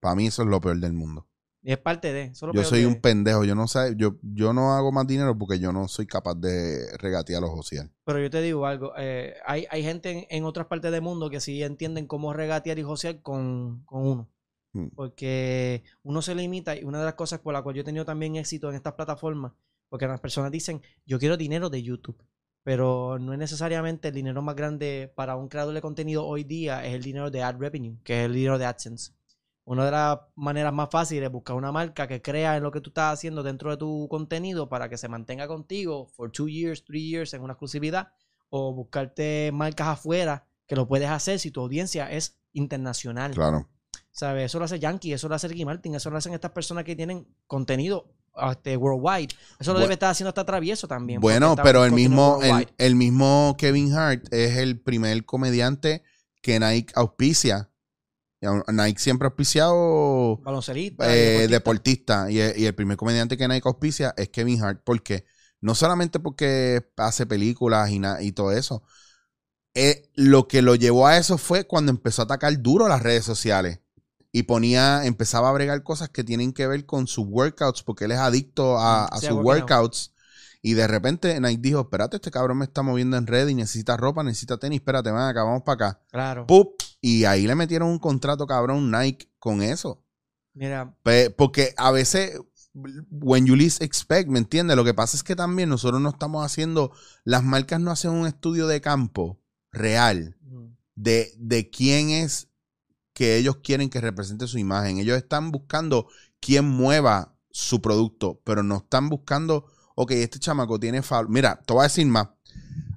Para mí eso es lo peor del mundo. Y es parte de... eso es lo Yo peor soy de- un pendejo, yo no sé, yo, yo no hago más dinero porque yo no soy capaz de regatear o josear. Pero yo te digo algo, eh, hay, hay gente en, en otras partes del mundo que sí entienden cómo regatear y josear con, con uno. Mm. Porque uno se limita y una de las cosas por la cual yo he tenido también éxito en estas plataformas, porque las personas dicen, yo quiero dinero de YouTube, pero no es necesariamente el dinero más grande para un creador de contenido hoy día, es el dinero de ad revenue, que es el dinero de AdSense. Una de las maneras más fáciles es buscar una marca que crea en lo que tú estás haciendo dentro de tu contenido para que se mantenga contigo for two years, three years en una exclusividad o buscarte marcas afuera que lo puedes hacer si tu audiencia es internacional. Claro. ¿Sabes? Eso lo hace Yankee, eso lo hace Ricky Martin, eso lo hacen estas personas que tienen contenido este, worldwide. Eso lo Bu- debe estar haciendo hasta Travieso también. Bueno, pero el mismo, el, mismo Kevin Hart es el primer comediante que Nike auspicia. Nike siempre ha auspiciado baloncelista, eh, deportista. deportista. Y, el- y el primer comediante que Nike auspicia es Kevin Hart. ¿Por qué? No solamente porque hace películas y, y todo eso. eh, lo que lo llevó a eso fue cuando empezó a atacar duro las redes sociales. Y ponía, empezaba a bregar cosas que tienen que ver con sus workouts, porque él es adicto a, a Sí, sus workouts. Y de repente Nike dijo, espérate, este cabrón me está moviendo en red y necesita ropa, necesita tenis, espérate, ven acá, vamos para acá. Claro. ¡Pup! Y ahí le metieron un contrato cabrón Nike con eso. Mira, Porque a veces, when you least expect, ¿me entiendes? Lo que pasa es que también nosotros no estamos haciendo, las marcas no hacen un estudio de campo real mm, de, de quién es que ellos quieren que represente su imagen. Ellos están buscando quién mueva su producto, pero no están buscando, ok, este chamaco tiene Mira, te voy a decir más.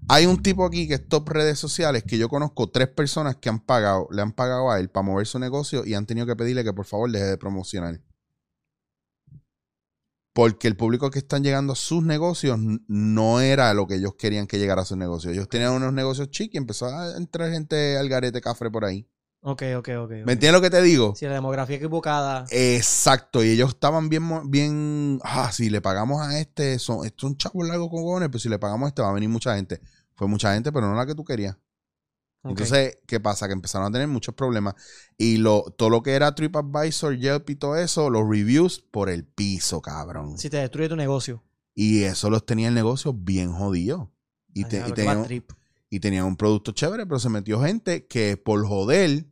Hay un tipo aquí que es top redes sociales que yo conozco tres personas que han pagado, le han pagado a él para mover su negocio y han tenido que pedirle que por favor deje de promocionar. Porque el público que están llegando a sus negocios no era lo que ellos querían que llegara a sus negocios. Ellos tenían unos negocios chic y empezó a entrar gente al garete cafre por ahí. Ok, ok, ok. ¿Me entiendes lo que te digo? Si la demografía equivocada. Exacto, y ellos estaban bien, bien, ah, si le pagamos a este, son, estos son chavos largos con cojones, pero si le pagamos a este va a venir mucha gente. Fue mucha gente, pero no la que tú querías. Entonces, ¿qué pasa? Que empezaron a tener muchos problemas. Y lo, todo lo que era TripAdvisor, Yelp y todo eso, los reviews por el piso, cabrón. si te destruye tu negocio. Y eso los tenía el negocio bien jodido. Y, Ay, te- diablo, y tenía, y tenía un producto chévere, pero se metió gente que por joder,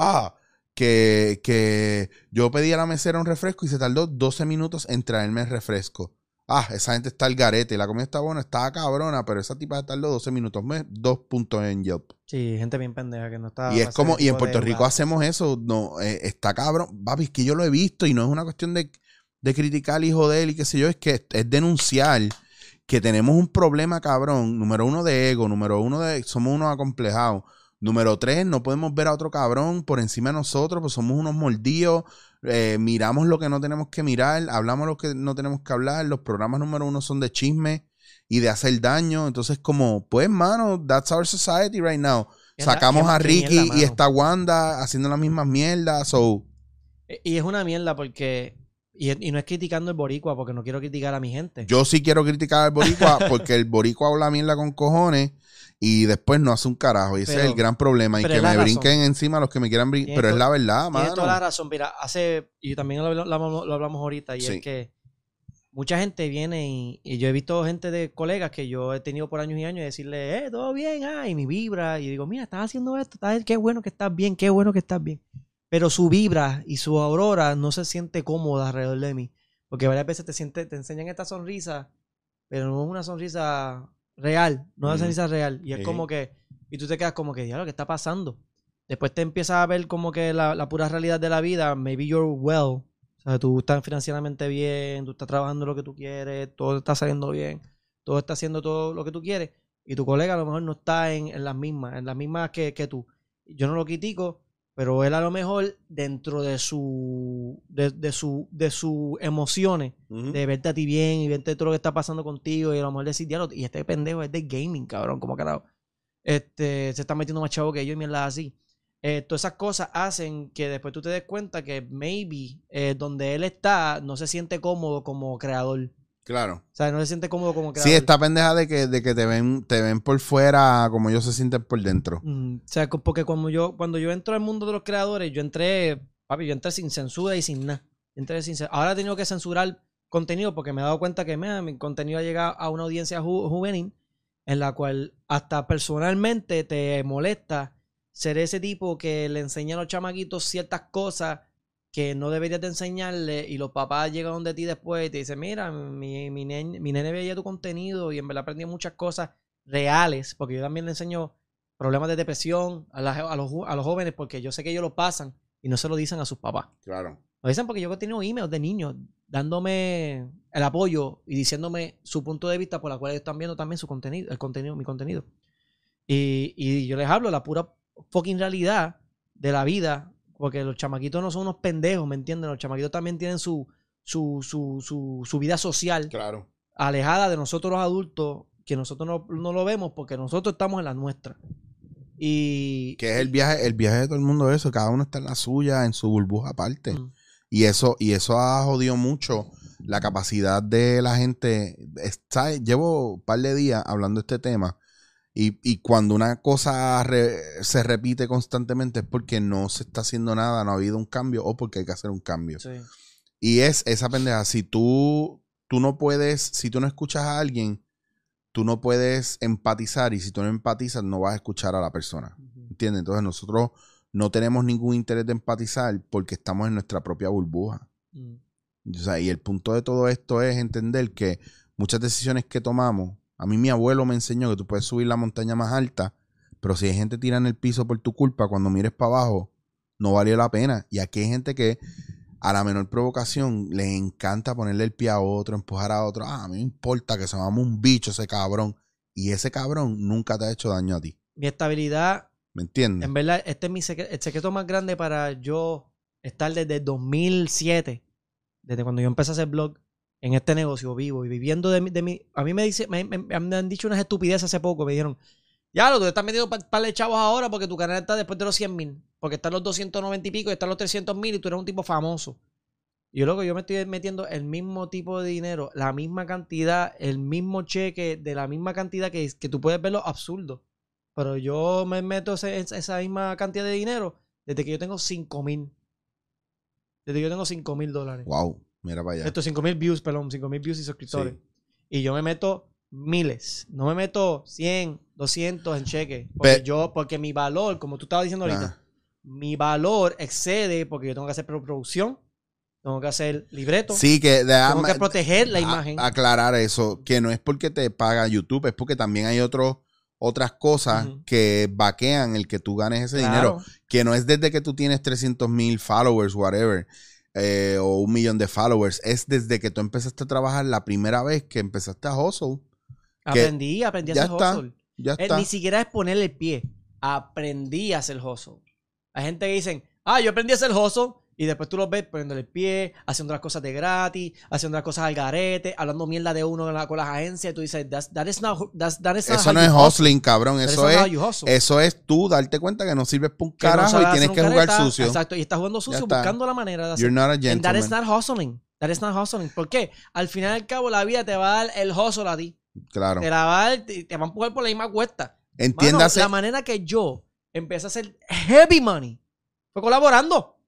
ah, que, que yo pedí a la mesera un refresco y se tardó 12 minutos en traerme el refresco. Ah, esa gente está al garete, la comida está buena, estaba cabrona, pero esa tipa se tardó 12 minutos, me- dos puntos en Yelp. Sí, gente bien pendeja que no está. y es como, y en Puerto de Rico hacemos eso, no, eh, está cabrón, papi, es que yo lo he visto y no es una cuestión de, de criticar y joder y qué sé yo, es que es, es denunciar que tenemos un problema cabrón, número uno de ego, número uno de, somos unos acomplejados, número tres, no podemos ver a otro cabrón por encima de nosotros, pues somos unos mordidos, eh, miramos lo que no tenemos que mirar, hablamos lo que no tenemos que hablar, los programas número uno son de chisme y de hacer daño, entonces como, pues mano, that's our society right now. Sacamos a Ricky y está Wanda haciendo las mismas mierdas. So, Eh, Y es una mierda porque. Y, y no es criticando el boricua porque no quiero criticar a mi gente. yo sí quiero criticar al Boricua porque el Boricua habla mierda con cojones y después no hace un carajo. Y ese Pero- es el gran problema. Y que me razón. brinquen encima los que me quieran brincar. Tienes Pero es la verdad, Tienes mano. toda la razón. Mira, hace. Y también lo hablamos, lo hablamos ahorita. Y Sí. es que mucha gente viene y, y yo he visto gente de colegas que yo he tenido por años y años y decirle, eh, todo bien, ah, y mi vibra. Y digo, mira, estás haciendo esto, estás- qué bueno que estás bien, qué bueno que estás bien. Pero su vibra y su aurora no se siente cómoda alrededor de mí. Porque varias veces te, siente, te enseñan esta sonrisa, pero no es una sonrisa real, una Ujú. sonrisa real. Y es Sí. como que, y tú te quedas como que, diablo, ¿qué está pasando? Después te empiezas a ver como que la, la pura realidad de la vida, maybe you're well. O sea, tú estás financieramente bien, tú estás trabajando lo que tú quieres, todo está saliendo bien, todo está haciendo todo lo que tú quieres. Y tu colega a lo mejor no está en, en las mismas, en las mismas que, que tú. Yo no lo critico, pero él a lo mejor dentro de su de, de su de sus emociones de verte a ti bien y verte todo lo que está pasando contigo y a lo mejor decir diablo y este pendejo es de gaming cabrón como carajo este se está metiendo más chavo que yo y mierda así. Eh, todas esas cosas hacen que después tú te des cuenta que maybe eh, donde él está no se siente cómodo como creador Claro. o sea no se siente cómodo como creador Sí, esta pendeja de que, de que te ven, te ven por fuera como ellos se sienten por dentro. Mm, o sea, porque cuando yo, cuando yo entro al mundo de los creadores, yo entré, papi, yo entré sin censura y sin nada. Entré sin Ahora he tenido que censurar contenido porque me he dado cuenta que mira, mi contenido llega a una audiencia ju- juvenil en la cual hasta personalmente te molesta ser ese tipo que le enseña a los chamaquitos ciertas cosas que no deberías de enseñarle y los papás llegan donde ti después y te dicen, mira, mi, mi, nen- mi nene veía tu contenido y en verdad aprendí muchas cosas reales, porque yo también le enseño problemas de depresión a, la- a los, a los jóvenes porque yo sé que ellos lo pasan y no se lo dicen a sus papás. Claro. Lo dicen porque yo he tenido emails de niños dándome el apoyo y diciéndome su punto de vista por la cual ellos están viendo también su contenido, el contenido, mi contenido. Y, y yo les hablo la pura fucking realidad de la vida, porque los chamaquitos no son unos pendejos, ¿me entienden? Los chamaquitos también tienen su, su, su, su, su vida social Claro. alejada de nosotros los adultos, que nosotros no, no lo vemos porque nosotros estamos en la nuestra. Y Que es el viaje, el viaje de todo el mundo eso. Cada uno está en la suya, en su burbuja aparte. Mm. Y eso, y eso ha jodido mucho la capacidad de la gente. Está, llevo un par de días hablando de este tema. Y, y cuando una cosa re- se repite constantemente es porque no se está haciendo nada, no ha habido un cambio o porque hay que hacer un cambio. Sí. Y es esa pendeja. Si tú, tú no puedes, si tú no escuchas a alguien, tú no puedes empatizar. Y si tú no empatizas, no vas a escuchar a la persona. ¿Entiendes? Entonces nosotros no tenemos ningún interés de empatizar porque estamos en nuestra propia burbuja. Mm. O sea, y el punto de todo esto es entender que muchas decisiones que tomamos, a mí mi abuelo me enseñó que tú puedes subir la montaña más alta, pero si hay gente tira en el piso por tu culpa, cuando mires para abajo, no valió la pena. Y aquí hay gente que a la menor provocación le encanta ponerle el pie a otro, empujar a otro. Ah, a mí me importa que se llame un bicho ese cabrón. Y ese cabrón nunca te ha hecho daño a ti. Mi estabilidad ¿Me entiendes? En verdad, este es mi secreto, el secreto más grande para yo estar desde 2007, desde cuando yo empecé a hacer blog, en este negocio vivo y viviendo de mi... De mi a mí me, dice, me, han dicho unas estupideces hace poco, me dijeron, ya, lo tú estás metiendo un par de chavos ahora porque tu canal está después de los 100 mil, porque están los 290 y pico y están los 300 mil y tú eres un tipo famoso. Y yo loco, yo me estoy metiendo el mismo tipo de dinero, la misma cantidad, el mismo cheque, de la misma cantidad que, que tú puedes verlo absurdo. Pero yo me meto ese- esa misma cantidad de dinero desde que yo tengo 5 mil. Desde que yo tengo 5 mil dólares. Wow, mira para allá. Esto 5 mil views, perdón, 5 mil views y suscriptores. Sí. Y yo me meto miles. No me meto 100, 200 en cheque. Porque Pe- yo, porque mi valor, como tú estabas diciendo ahorita, Ah. mi valor excede porque yo tengo que hacer producción, tengo que hacer libreto, Sí, que tengo que proteger la imagen. aclarar eso, que no es porque te paga YouTube, es porque también hay otros otras cosas Ujú. que vaquean el que tú ganes ese Claro. dinero, que no es desde que tú tienes 300 mil followers, whatever, eh, o un millón de followers, es desde que tú empezaste a trabajar la primera vez que empezaste a hustle. Aprendí, aprendí a hacer está, hustle. Ya Eh, está. ni siquiera es ponerle el pie. Aprendí a hacer hustle. Hay gente que dicen, ah, yo aprendí a hacer hustle. Y después tú los ves poniéndole el pie, haciendo las cosas de gratis, haciendo las cosas al garete, hablando mierda de uno con, la- con las agencias. Y tú dices, "That's- that is not, that's- that is not Eso no es hustle. hustling, cabrón. Eso es, you hustle". eso es tú darte cuenta que no sirves para un no carajo y tienes que jugar careta. sucio. Exacto, y estás jugando sucio está. buscando la manera de hacer. You're not a And that gentleman. is not hustling. That is not hustling. ¿Por qué? Al final y al cabo la vida te va a dar el hustle a ti. Claro. Te la va a dar, te, te va a empujar por la misma cuesta. Mano, Entiéndase. la manera que yo empecé a hacer heavy money fue colaborando.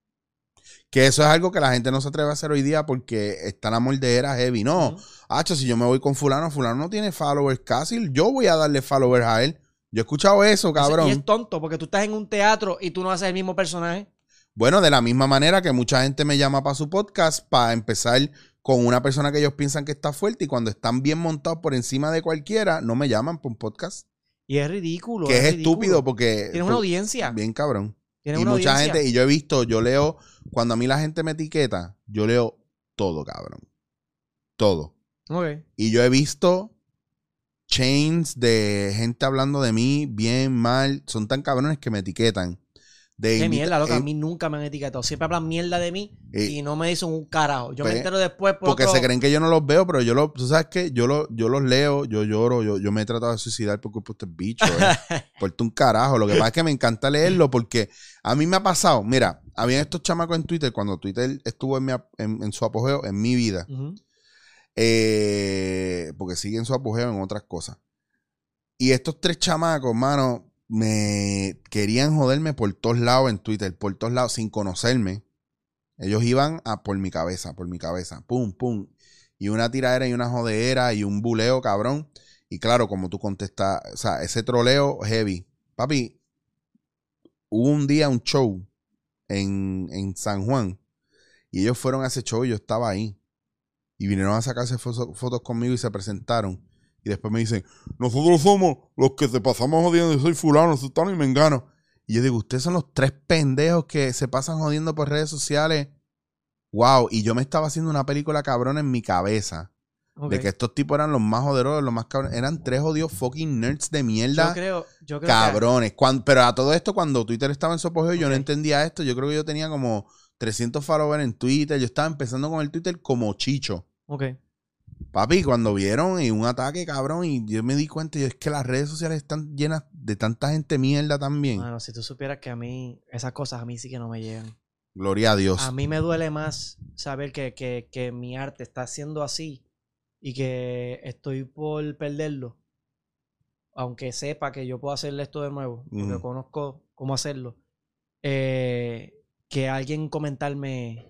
Que eso es algo que la gente no se atreve a hacer hoy día porque está la mordedera heavy. No, Ujú. hacho, si yo me voy con fulano, fulano no tiene followers casi, yo voy a darle followers a él. Yo he escuchado eso, cabrón. Y es tonto porque tú estás en un teatro y tú no haces el mismo personaje. Bueno, de la misma manera que mucha gente me llama para su podcast para empezar con una persona que ellos piensan que está fuerte y cuando están bien montados por encima de cualquiera, no me llaman para un podcast. Y es ridículo. que es, ridículo. estúpido porque... Tienes una audiencia. Bien cabrón. Tienes y una mucha audiencia. gente, y yo he visto, yo leo, cuando a mí la gente me etiqueta, yo leo todo, cabrón. Todo. Ok. Y yo he visto chains de gente hablando de mí bien, mal. Son tan cabrones que me etiquetan. De Qué mierda, loca. eh, A mí nunca me han etiquetado. Siempre hablan mierda de mí eh, y no me dicen un carajo. Yo me pues, entero después por porque otro- se creen que yo no los veo, pero yo lo, tú sabes que yo, lo, yo los leo, yo lloro, yo, yo me he tratado de suicidar por culpa de estos bichos. Eh. Porte un carajo. Lo que pasa es que me encanta leerlo porque a mí me ha pasado. Mira, habían estos chamacos en Twitter cuando Twitter estuvo en, mi en- en su apogeo en mi vida. Eh, porque siguen su apogeo en otras cosas. Y estos tres chamacos, mano, me querían joderme por todos lados en Twitter, por todos lados, sin conocerme. Ellos iban a por mi cabeza, por mi cabeza, pum, pum. Y una tiradera y una jodera y un buleo, cabrón. Y claro, como tú contestas, o sea, ese troleo heavy. Papi, hubo un día un show en, en San Juan y ellos fueron a ese show y yo estaba ahí. Y vinieron a sacarse fo- fotos conmigo y se presentaron. Y después me dicen, nosotros somos los que te pasamos jodiendo, yo soy fulano, sultano y mengano. Y yo digo, ustedes son los tres pendejos que se pasan jodiendo por redes sociales. Wow, y yo me estaba haciendo una película cabrón en mi cabeza. De que estos tipos eran los más joderosos, los más cabrones. Eran tres jodidos fucking nerds de Yo mierda. creo, yo creo que- cabrones. Cuan- pero a todo esto, cuando Twitter estaba en su apogeo, yo no entendía esto. Yo creo que yo tenía como 300 followers en Twitter. Yo estaba empezando con el Twitter como chicho. Ok. Papi, cuando vieron y un ataque, cabrón, y yo me di cuenta, y es que las redes sociales están llenas de tanta gente mierda también. Mano, si tú supieras que a mí, esas cosas a mí sí que no me llegan. Gloria a Dios. A mí me duele más saber que, que, que mi arte está siendo así y que estoy por perderlo aunque sepa que yo puedo hacerle esto de nuevo, porque Ujú. conozco cómo hacerlo, eh, que alguien comentarme,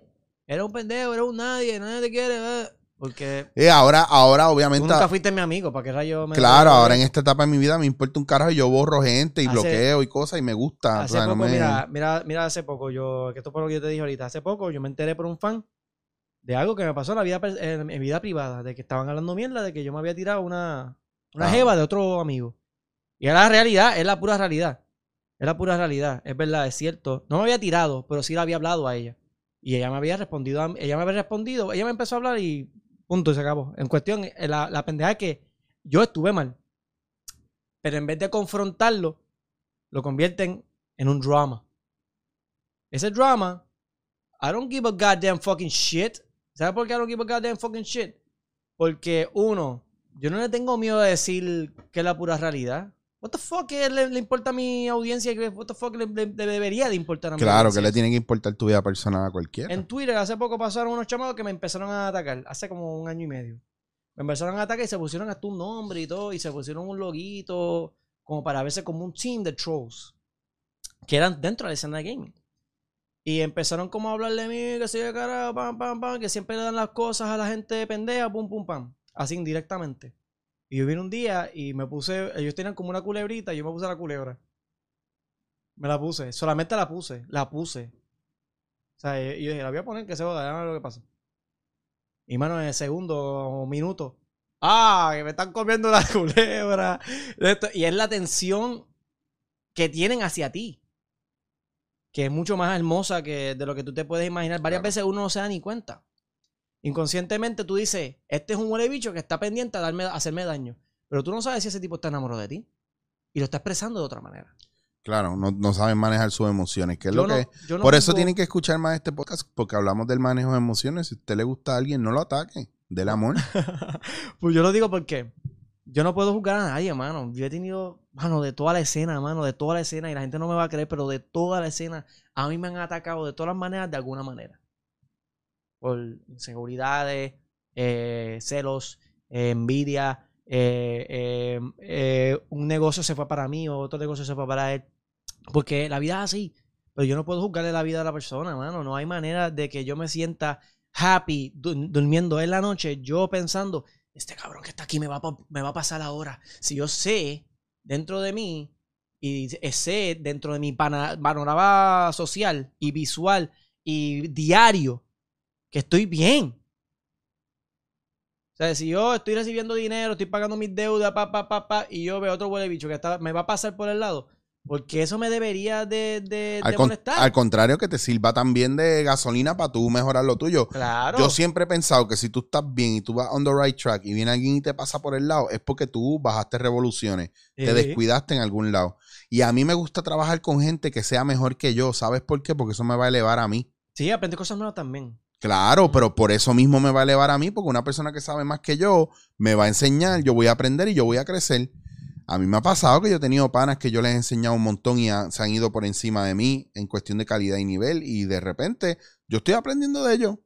era un pendejo, era un nadie, nadie te quiere, eh", porque Eh, ahora, ahora, tú obviamente. nunca fuiste mi amigo, ¿para qué rayo me... Claro, ahora en esta etapa de mi vida me importa un carajo y yo borro gente y Hace- bloqueo y cosas y me gusta. o Hace no me- mira, mira, mira, hace poco, yo, que esto fue lo que yo te dije ahorita, hace poco yo me enteré por un fan de algo que me pasó en la vida, en mi vida privada, de que estaban hablando mierda, de que yo me había tirado una, una Ah. jeva de otro amigo. Y era la realidad, es la pura realidad. Es la pura realidad, es verdad, es cierto. No me había tirado, pero sí le había hablado a ella. Y ella me había respondido, a- ella me había respondido, ella me empezó a hablar y punto, y se acabó. En cuestión, eh, la, la pendeja es que yo estuve mal. Pero en vez de confrontarlo, lo convierten en un drama. Ese drama, I don't give a goddamn fucking shit. ¿Sabes por qué give a goddamn fucking shit? Porque, uno, yo no le tengo miedo de decir que es la pura realidad. What the fuck ¿Qué le, le importa a mi audiencia? ¿Qué- What the fuck le, le- le debería de importar a mi Claro, que le tiene que importar tu vida personal a cualquiera. En Twitter hace poco pasaron unos chamados que me empezaron a atacar, hace como un año y medio. Me empezaron a atacar y se pusieron hasta un nombre y todo, y se pusieron un loguito, como para verse como un team de trolls, que eran dentro de la escena de gaming. Y empezaron como a hablar de mí, que soy de cara, pam, pam, pam, que siempre le dan las cosas a la gente pendeja, pum, pum, pam, así indirectamente. Y yo vine un día y me puse, ellos tenían como una culebrita y yo me puse la culebra. Me la puse, solamente la puse, la puse. O sea, yo dije, la voy a poner que se joda, ya lo que pasa. Y mano, en el segundo minuto, ¡ah! Que me están comiendo la culebra. Y es la tensión que tienen hacia ti. Que es mucho más hermosa que de lo que tú te puedes imaginar. Varias Claro. veces uno no se da ni cuenta. Inconscientemente tú dices, este es un huele bicho que está pendiente a, darme, a hacerme daño. Pero tú no sabes si ese tipo está enamorado de ti. Y lo está expresando de otra manera. Claro, no, no saben manejar sus emociones, que es Yo lo no- que... no Por eso tienen que escuchar más este podcast, porque hablamos del manejo de emociones. Si a usted le gusta a alguien, no lo ataque. Del amor. pues yo lo digo porque yo no puedo juzgar a nadie, mano. Yo he tenido, mano, de toda la escena, mano, de toda la escena, y la gente no me va a creer, pero de toda la escena, a mí me han atacado de todas las maneras, de alguna manera. Por inseguridades, eh, celos, eh, envidia, eh, un negocio se fue para mí, o otro negocio se fue para él. Porque la vida es así. Pero yo no puedo juzgarle la vida a la persona, mano. No hay manera de que yo me sienta happy du- durmiendo en la noche, yo pensando, este cabrón que está aquí me va, a, me va a pasar ahora. Si yo sé dentro de mí y sé dentro de mi panorama social y visual y diario que estoy bien. O sea, si yo estoy recibiendo dinero, estoy pagando mis deudas, pa, pa, pa, pa, y yo veo otro huele bicho que está, me va a pasar por el lado, porque eso me debería de, de, Al, de con- molestar. al contrario, que te sirva también de gasolina para tú mejorar lo tuyo. claro. Yo siempre he pensado que si tú estás bien y tú vas on the right track y viene alguien y te pasa por el lado, es porque tú bajaste revoluciones, te descuidaste en algún lado. Y a mí me gusta trabajar con gente que sea mejor que yo. ¿Sabes por qué? Porque eso me va a elevar a mí. Sí, aprende cosas nuevas también. Claro, pero por eso mismo me va a elevar a mí, porque una persona que sabe más que yo me va a enseñar, yo voy a aprender y yo voy a crecer. A mí me ha pasado que yo he tenido panas que yo les he enseñado un montón y se han ido por encima de mí en cuestión de calidad y nivel y de repente yo estoy aprendiendo de ellos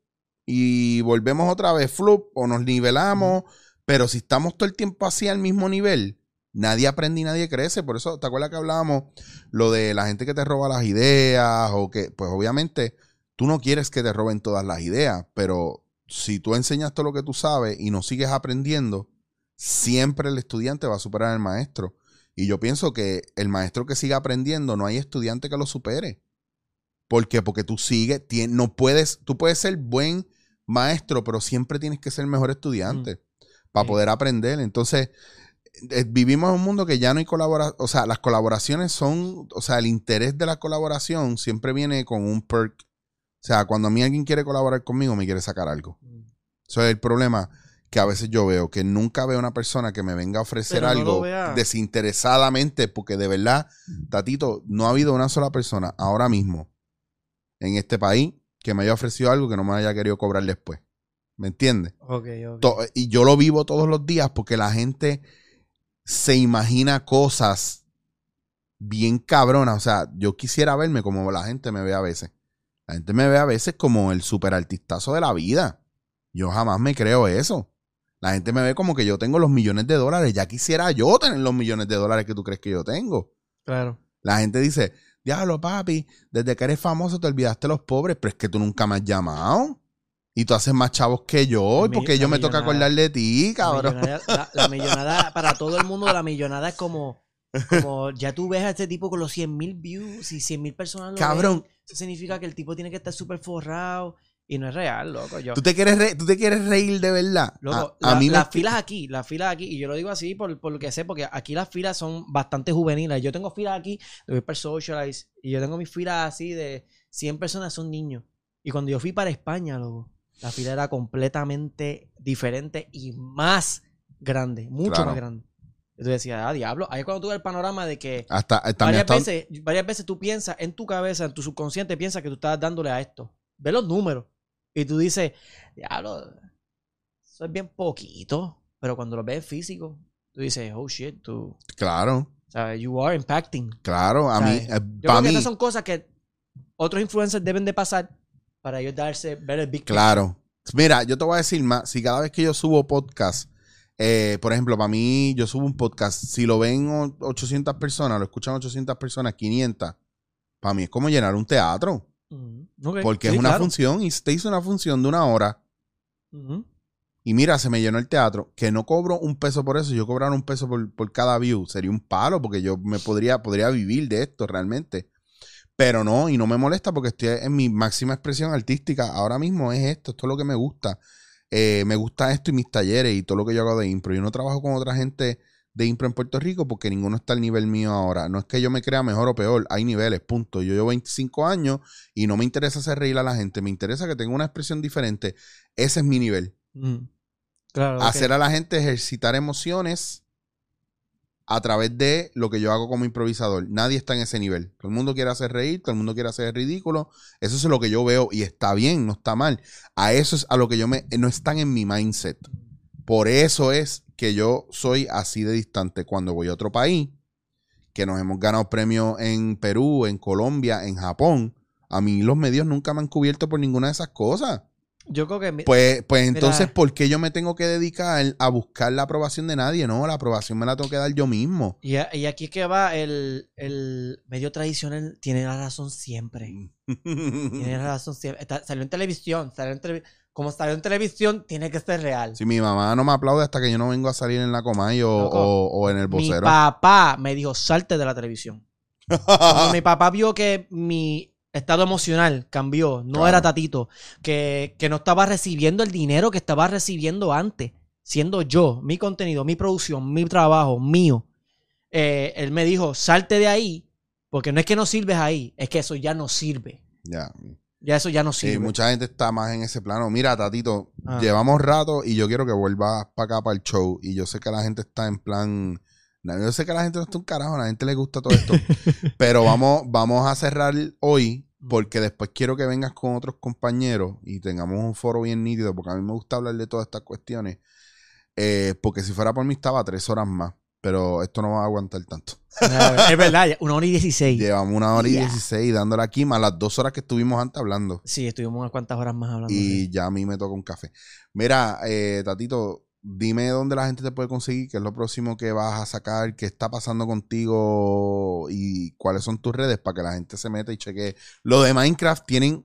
y volvemos otra vez flup o nos nivelamos, pero si estamos todo el tiempo así al mismo nivel, nadie aprende y nadie crece. Por eso, ¿te acuerdas que hablábamos lo de la gente que te roba las ideas o que, pues obviamente tú no quieres que te roben todas las ideas, pero si tú enseñas todo lo que tú sabes y no sigues aprendiendo, siempre el estudiante va a superar al maestro. Y yo pienso que el maestro que siga aprendiendo, no hay estudiante que lo supere. ¿Por qué? Porque tú sigues, no puedes, tú puedes ser buen maestro, pero siempre tienes que ser mejor estudiante para Sí. poder aprender. Entonces, eh, vivimos en un mundo que ya no hay colaboración, o sea, las colaboraciones son, o sea, el interés de la colaboración siempre viene con un perk. O sea, cuando a mí alguien quiere colaborar conmigo, me quiere sacar algo. Eso es el problema que a veces yo veo, que nunca veo una persona que me venga a ofrecer no algo desinteresadamente, porque de verdad, Tatito, no ha habido una sola persona ahora mismo en este país que me haya ofrecido algo que no me haya querido cobrar después. ¿Me entiendes? Ok, ok. To- y yo lo vivo todos los días porque la gente se imagina cosas bien cabronas. O sea, yo quisiera verme como la gente me ve a veces. La gente me ve a veces como el super artistazo de la vida. Yo jamás me creo eso. La gente me ve como que yo tengo los millones de dólares. Ya quisiera yo tener los millones de dólares que tú crees que yo tengo. Claro. La gente dice, diablo, papi, desde que eres famoso te olvidaste de los pobres, pero es que tú nunca me has llamado. Y tú haces más chavos que yo, porque yo me toca acordar de ti, La cabrón. millonada, la, la millonada, para todo el mundo, la millonada es como, como ya tú ves a este tipo con los 100 mil views y 100 mil personas lo Cabrón. ven, eso significa que el tipo tiene que estar súper forrado y no es real, loco. Yo, ¿Tú te quieres, re- tú te quieres reír de verdad. loco, a, a la- mí me- las filas aquí, las filas aquí, y yo lo digo así por, por lo que sé, porque aquí las filas son bastante juveniles. Yo tengo filas aquí de el Socialize y yo tengo mis filas así de 100 personas, son niños. Y cuando yo fui para España, loco, la fila era completamente diferente y más grande, mucho Claro. más grande. Tú decías, ah, diablo. Ahí es cuando tuve el panorama de que hasta, eh, también varias, hasta- veces, varias veces tú piensas en tu cabeza, en tu subconsciente, piensas que tú estás dándole a esto. Ve los números. Y tú dices, diablo, eso es bien poquito. Pero cuando lo ves físico, tú dices, oh shit, tú. Claro, O sea, you are impacting. claro. A mí, ¿Sabes? eh, Yo para creo que mí, esas son cosas que otros influencers deben de pasar para ellos darse, ver el big. Claro. Mira, yo te voy a decir más. Si cada vez que yo subo podcast, eh, por ejemplo, para mí, yo subo un podcast, si lo ven o- 800 personas, lo escuchan 800 personas, 500, para mí es como llenar un teatro. Porque sí, es una claro. función y te hizo una función de una hora. Y mira, se me llenó el teatro. Que no cobro un peso por eso. Yo cobrara un peso por, por cada view. Sería un palo porque yo me podría, podría vivir de esto realmente. Pero no, y no me molesta porque estoy en mi máxima expresión artística. Ahora mismo es esto, esto es lo que me gusta. Eh, me gusta esto y mis talleres y todo lo que yo hago de impro. Yo no trabajo con otra gente de impro en Puerto Rico porque ninguno está al nivel mío ahora. No es que yo me crea mejor o peor, hay niveles, punto. Yo llevo 25 años y no me interesa hacer reír a la gente, me interesa que tenga una expresión diferente. Ese es mi nivel. Claro. ok. hacer a la gente ejercitar emociones a través de lo que yo hago como improvisador. Nadie está en ese nivel. Todo el mundo quiere hacer reír, todo el mundo quiere hacer ridículo. Eso es lo que yo veo y está bien, no está mal. A eso es a lo que yo me... No están en mi mindset. Por eso es que yo soy así de distante cuando voy a otro país, que nos hemos ganado premios en Perú, en Colombia, en Japón. A mí los medios nunca me han cubierto por ninguna de esas cosas. Yo creo que. Pues, pues entonces, Mira. ¿por qué yo me tengo que dedicar a buscar la aprobación de nadie? No, la aprobación me la tengo que dar yo mismo. Y, a- y aquí es que va el, el medio tradicional, tiene la razón siempre. Tiene la razón siempre. Está- salió en televisión, salió en televi- como salió en televisión, tiene que ser real. Si mi mamá no me aplaude hasta que yo no vengo a salir en la Comay o, Loco, o- o en el Mi vocero. papá me dijo, salte de la televisión. Cuando mi papá vio que mi estado emocional cambió, no Claro. era tatito, que, que no estaba recibiendo el dinero que estaba recibiendo antes, siendo yo, mi contenido, mi producción, mi trabajo, mío. eh, él me dijo, salte de ahí, porque no es que no sirves ahí, es que eso ya no sirve. Ya. Ya eso ya no Sí, sirve. mucha gente está más en ese plano. Mira, Tatito, Ah. llevamos rato y yo quiero que vuelvas para acá para el show. Y yo sé que la gente está en plan. no, Yo sé que la gente no está un carajo, a la gente le gusta todo esto. pero vamos, vamos a cerrar hoy porque después quiero que vengas con otros compañeros y tengamos un foro bien nítido porque a mí me gusta hablar de todas estas cuestiones. Eh, porque si fuera por mí estaba tres horas más. Pero esto no va a aguantar tanto. es verdad, una hora y dieciséis. Llevamos una hora y dieciséis dándole aquí más las dos horas que estuvimos antes hablando. Sí, estuvimos unas cuantas horas más hablando. Y sí. ya a mí me toca un café. Mira, eh, Tatito, dime dónde la gente te puede conseguir, qué es lo próximo que vas a sacar, qué está pasando contigo y cuáles son tus redes para que la gente se meta y chequee. Lo de Minecraft tienen...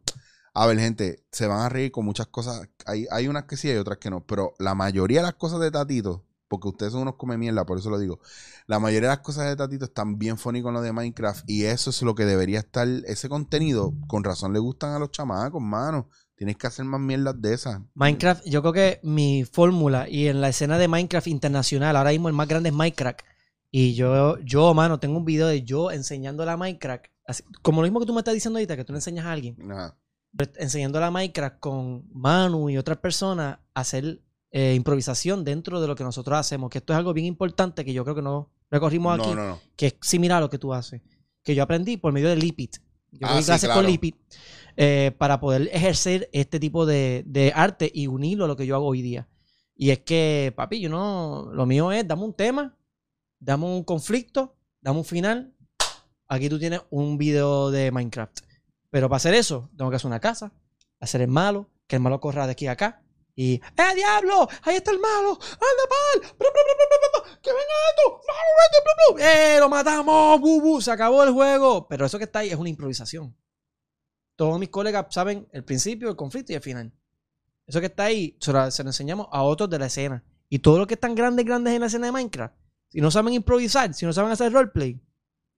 A ver, gente, se van a reír con muchas cosas. Hay, hay unas que sí, hay otras que no. Pero la mayoría de las cosas de Tatito, porque ustedes son unos come mierda, por eso lo digo. La mayoría de las cosas de Tatito están bien funny con lo de Minecraft. Y eso es lo que debería estar. Ese contenido, con razón le gustan a los chamacos, mano. Tienes que hacer más mierdas de esas. Minecraft, yo creo que mi fórmula y en la escena de Minecraft internacional, ahora mismo el más grande es Minecraft. Y yo, yo, mano, tengo un video de yo enseñándole a Minecraft, así- como lo mismo que tú me estás diciendo ahorita, que tú le enseñas a alguien, Ajá. enseñándole a Minecraft con Manu y otras personas a hacer eh, improvisación dentro de lo que nosotros hacemos, que esto es algo bien importante que yo creo que no recorrimos aquí, No, no, no. que es similar a lo que tú haces, que yo aprendí por medio de Lipit. Yo Ah, sí, clases claro. con Lipit eh, para poder ejercer este tipo de, de arte y unirlo a lo que yo hago hoy día. Y es que, papi, yo no, lo mío es, dame un tema, dame un conflicto, dame un final. Aquí tú tienes un video de Minecraft. Pero para hacer eso, tengo que hacer una casa, hacer el malo, que el malo corra de aquí a acá. Y, ¡eh, diablo! ¡Ahí está el malo! ¡Anda, pal! ¡Que venga esto! ¡Eh, lo matamos! ¡Bu, bu! Se acabó el juego. Pero eso que está ahí es una improvisación. Todos mis colegas saben el principio, el conflicto y el final. Eso que está ahí se lo, se lo enseñamos a otros de la escena. Y todos los que están grandes, grandes en la escena de Minecraft, si no saben improvisar, si no saben hacer roleplay,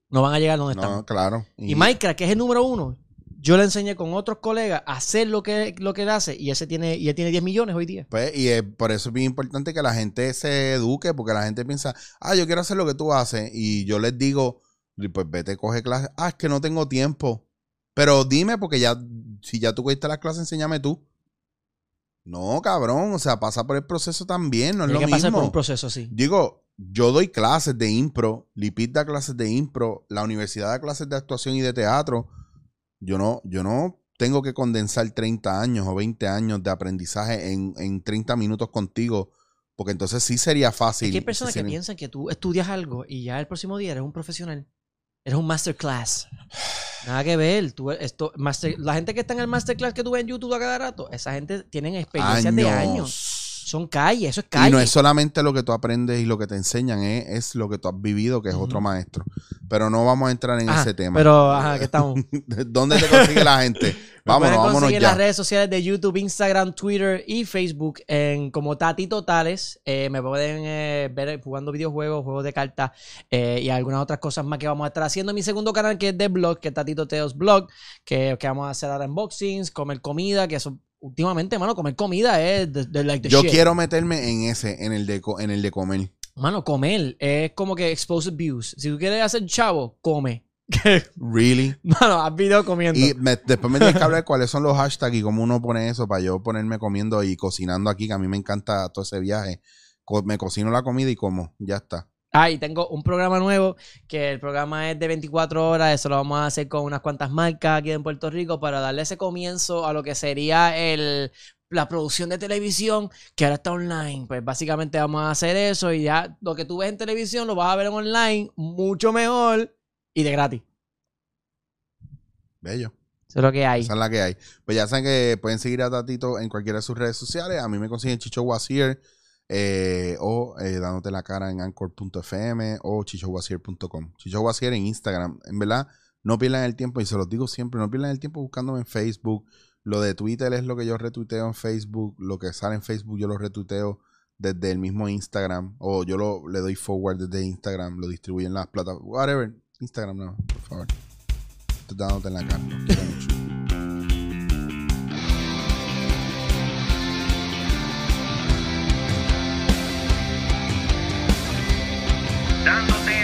no van a llegar donde están. No, claro. Y Minecraft, que es el número uno, yo le enseñé con otros colegas a hacer lo que, lo que él hace y ese tiene, y él tiene 10 millones hoy día. Pues, y es- por eso es bien importante que la gente se eduque, porque la gente piensa, ah, yo quiero hacer lo que tú haces. Y yo les digo, pues vete, coge clases. Ah, es que no tengo tiempo. Pero dime, porque ya, si ya tú cogiste las clases, enséñame tú. No, cabrón, o sea, pasa por el proceso también, no es Hay lo que pasar por mismo. un proceso así. Digo, yo doy clases de impro, Lipid da clases de impro, la universidad da clases de actuación y de teatro. Yo no, yo no tengo que condensar 30 años o 20 años de aprendizaje en, en 30 minutos contigo, porque entonces sí sería fácil. Es que hay personas que sí. piensan que tú estudias algo y ya el próximo día eres un profesional. Eres un masterclass. Nada que ver. Tú, esto, master- la gente que está en el masterclass que tú ves en YouTube a cada rato, esa gente tienen experiencias de años. Son calle, eso es calle. Y no es solamente lo que tú aprendes y lo que te enseñan, es, es lo que tú has vivido, que es otro maestro. Pero no vamos a entrar en Ajá, ese tema. Pero, ajá, que estamos. ¿Dónde te consigue la gente? Vámonos, vámonos conseguir en las ya. redes sociales de YouTube, Instagram, Twitter y Facebook en como Tati Totales. Eh, me pueden eh, ver jugando videojuegos, juegos de cartas eh, y algunas otras cosas más que vamos a estar haciendo en mi segundo canal que es de blog, que es Tatito Teos Blog, que, que vamos a hacer ahora unboxings, comer comida, que eso últimamente, mano, comer comida es de, de like the Yo shit. quiero meterme en ese, en el de, en el de comer. Mano, comer es como que explosive views. Si tú quieres hacer chavo, come. Really. Mano, haz video comiendo. Y me- después me tienes que hablar cuáles son los hashtags y cómo uno pone eso para yo ponerme comiendo y cocinando aquí, que a mí me encanta todo ese viaje. Co- me cocino la comida y como, ya está. Ah, y tengo un programa nuevo, que el programa es de 24 horas, eso lo vamos a hacer con unas cuantas marcas aquí en Puerto Rico para darle ese comienzo a lo que sería el, la producción de televisión, que ahora está online. Pues básicamente vamos a hacer eso y ya lo que tú ves en televisión lo vas a ver en online mucho mejor y de gratis. Bello. Eso es lo que hay. Esa es la que hay. Pues ya saben que pueden seguir a Tatito en cualquiera de sus redes sociales. A mí me consiguen Chicho Wasier eh, o eh, dándote la cara en anchor.fm o chichowasier.com. Chicho Wasier en Instagram. En verdad, no pierdan el tiempo y se los digo siempre, no pierdan el tiempo buscándome en Facebook. Lo de Twitter es lo que yo retuiteo en Facebook. Lo que sale en Facebook yo lo retuiteo desde el mismo Instagram. O yo lo, le doy forward desde Instagram. Lo distribuyo en las plataformas. Whatever. Instagram no, por favor. Estoy dándote en la cara. dando tempo.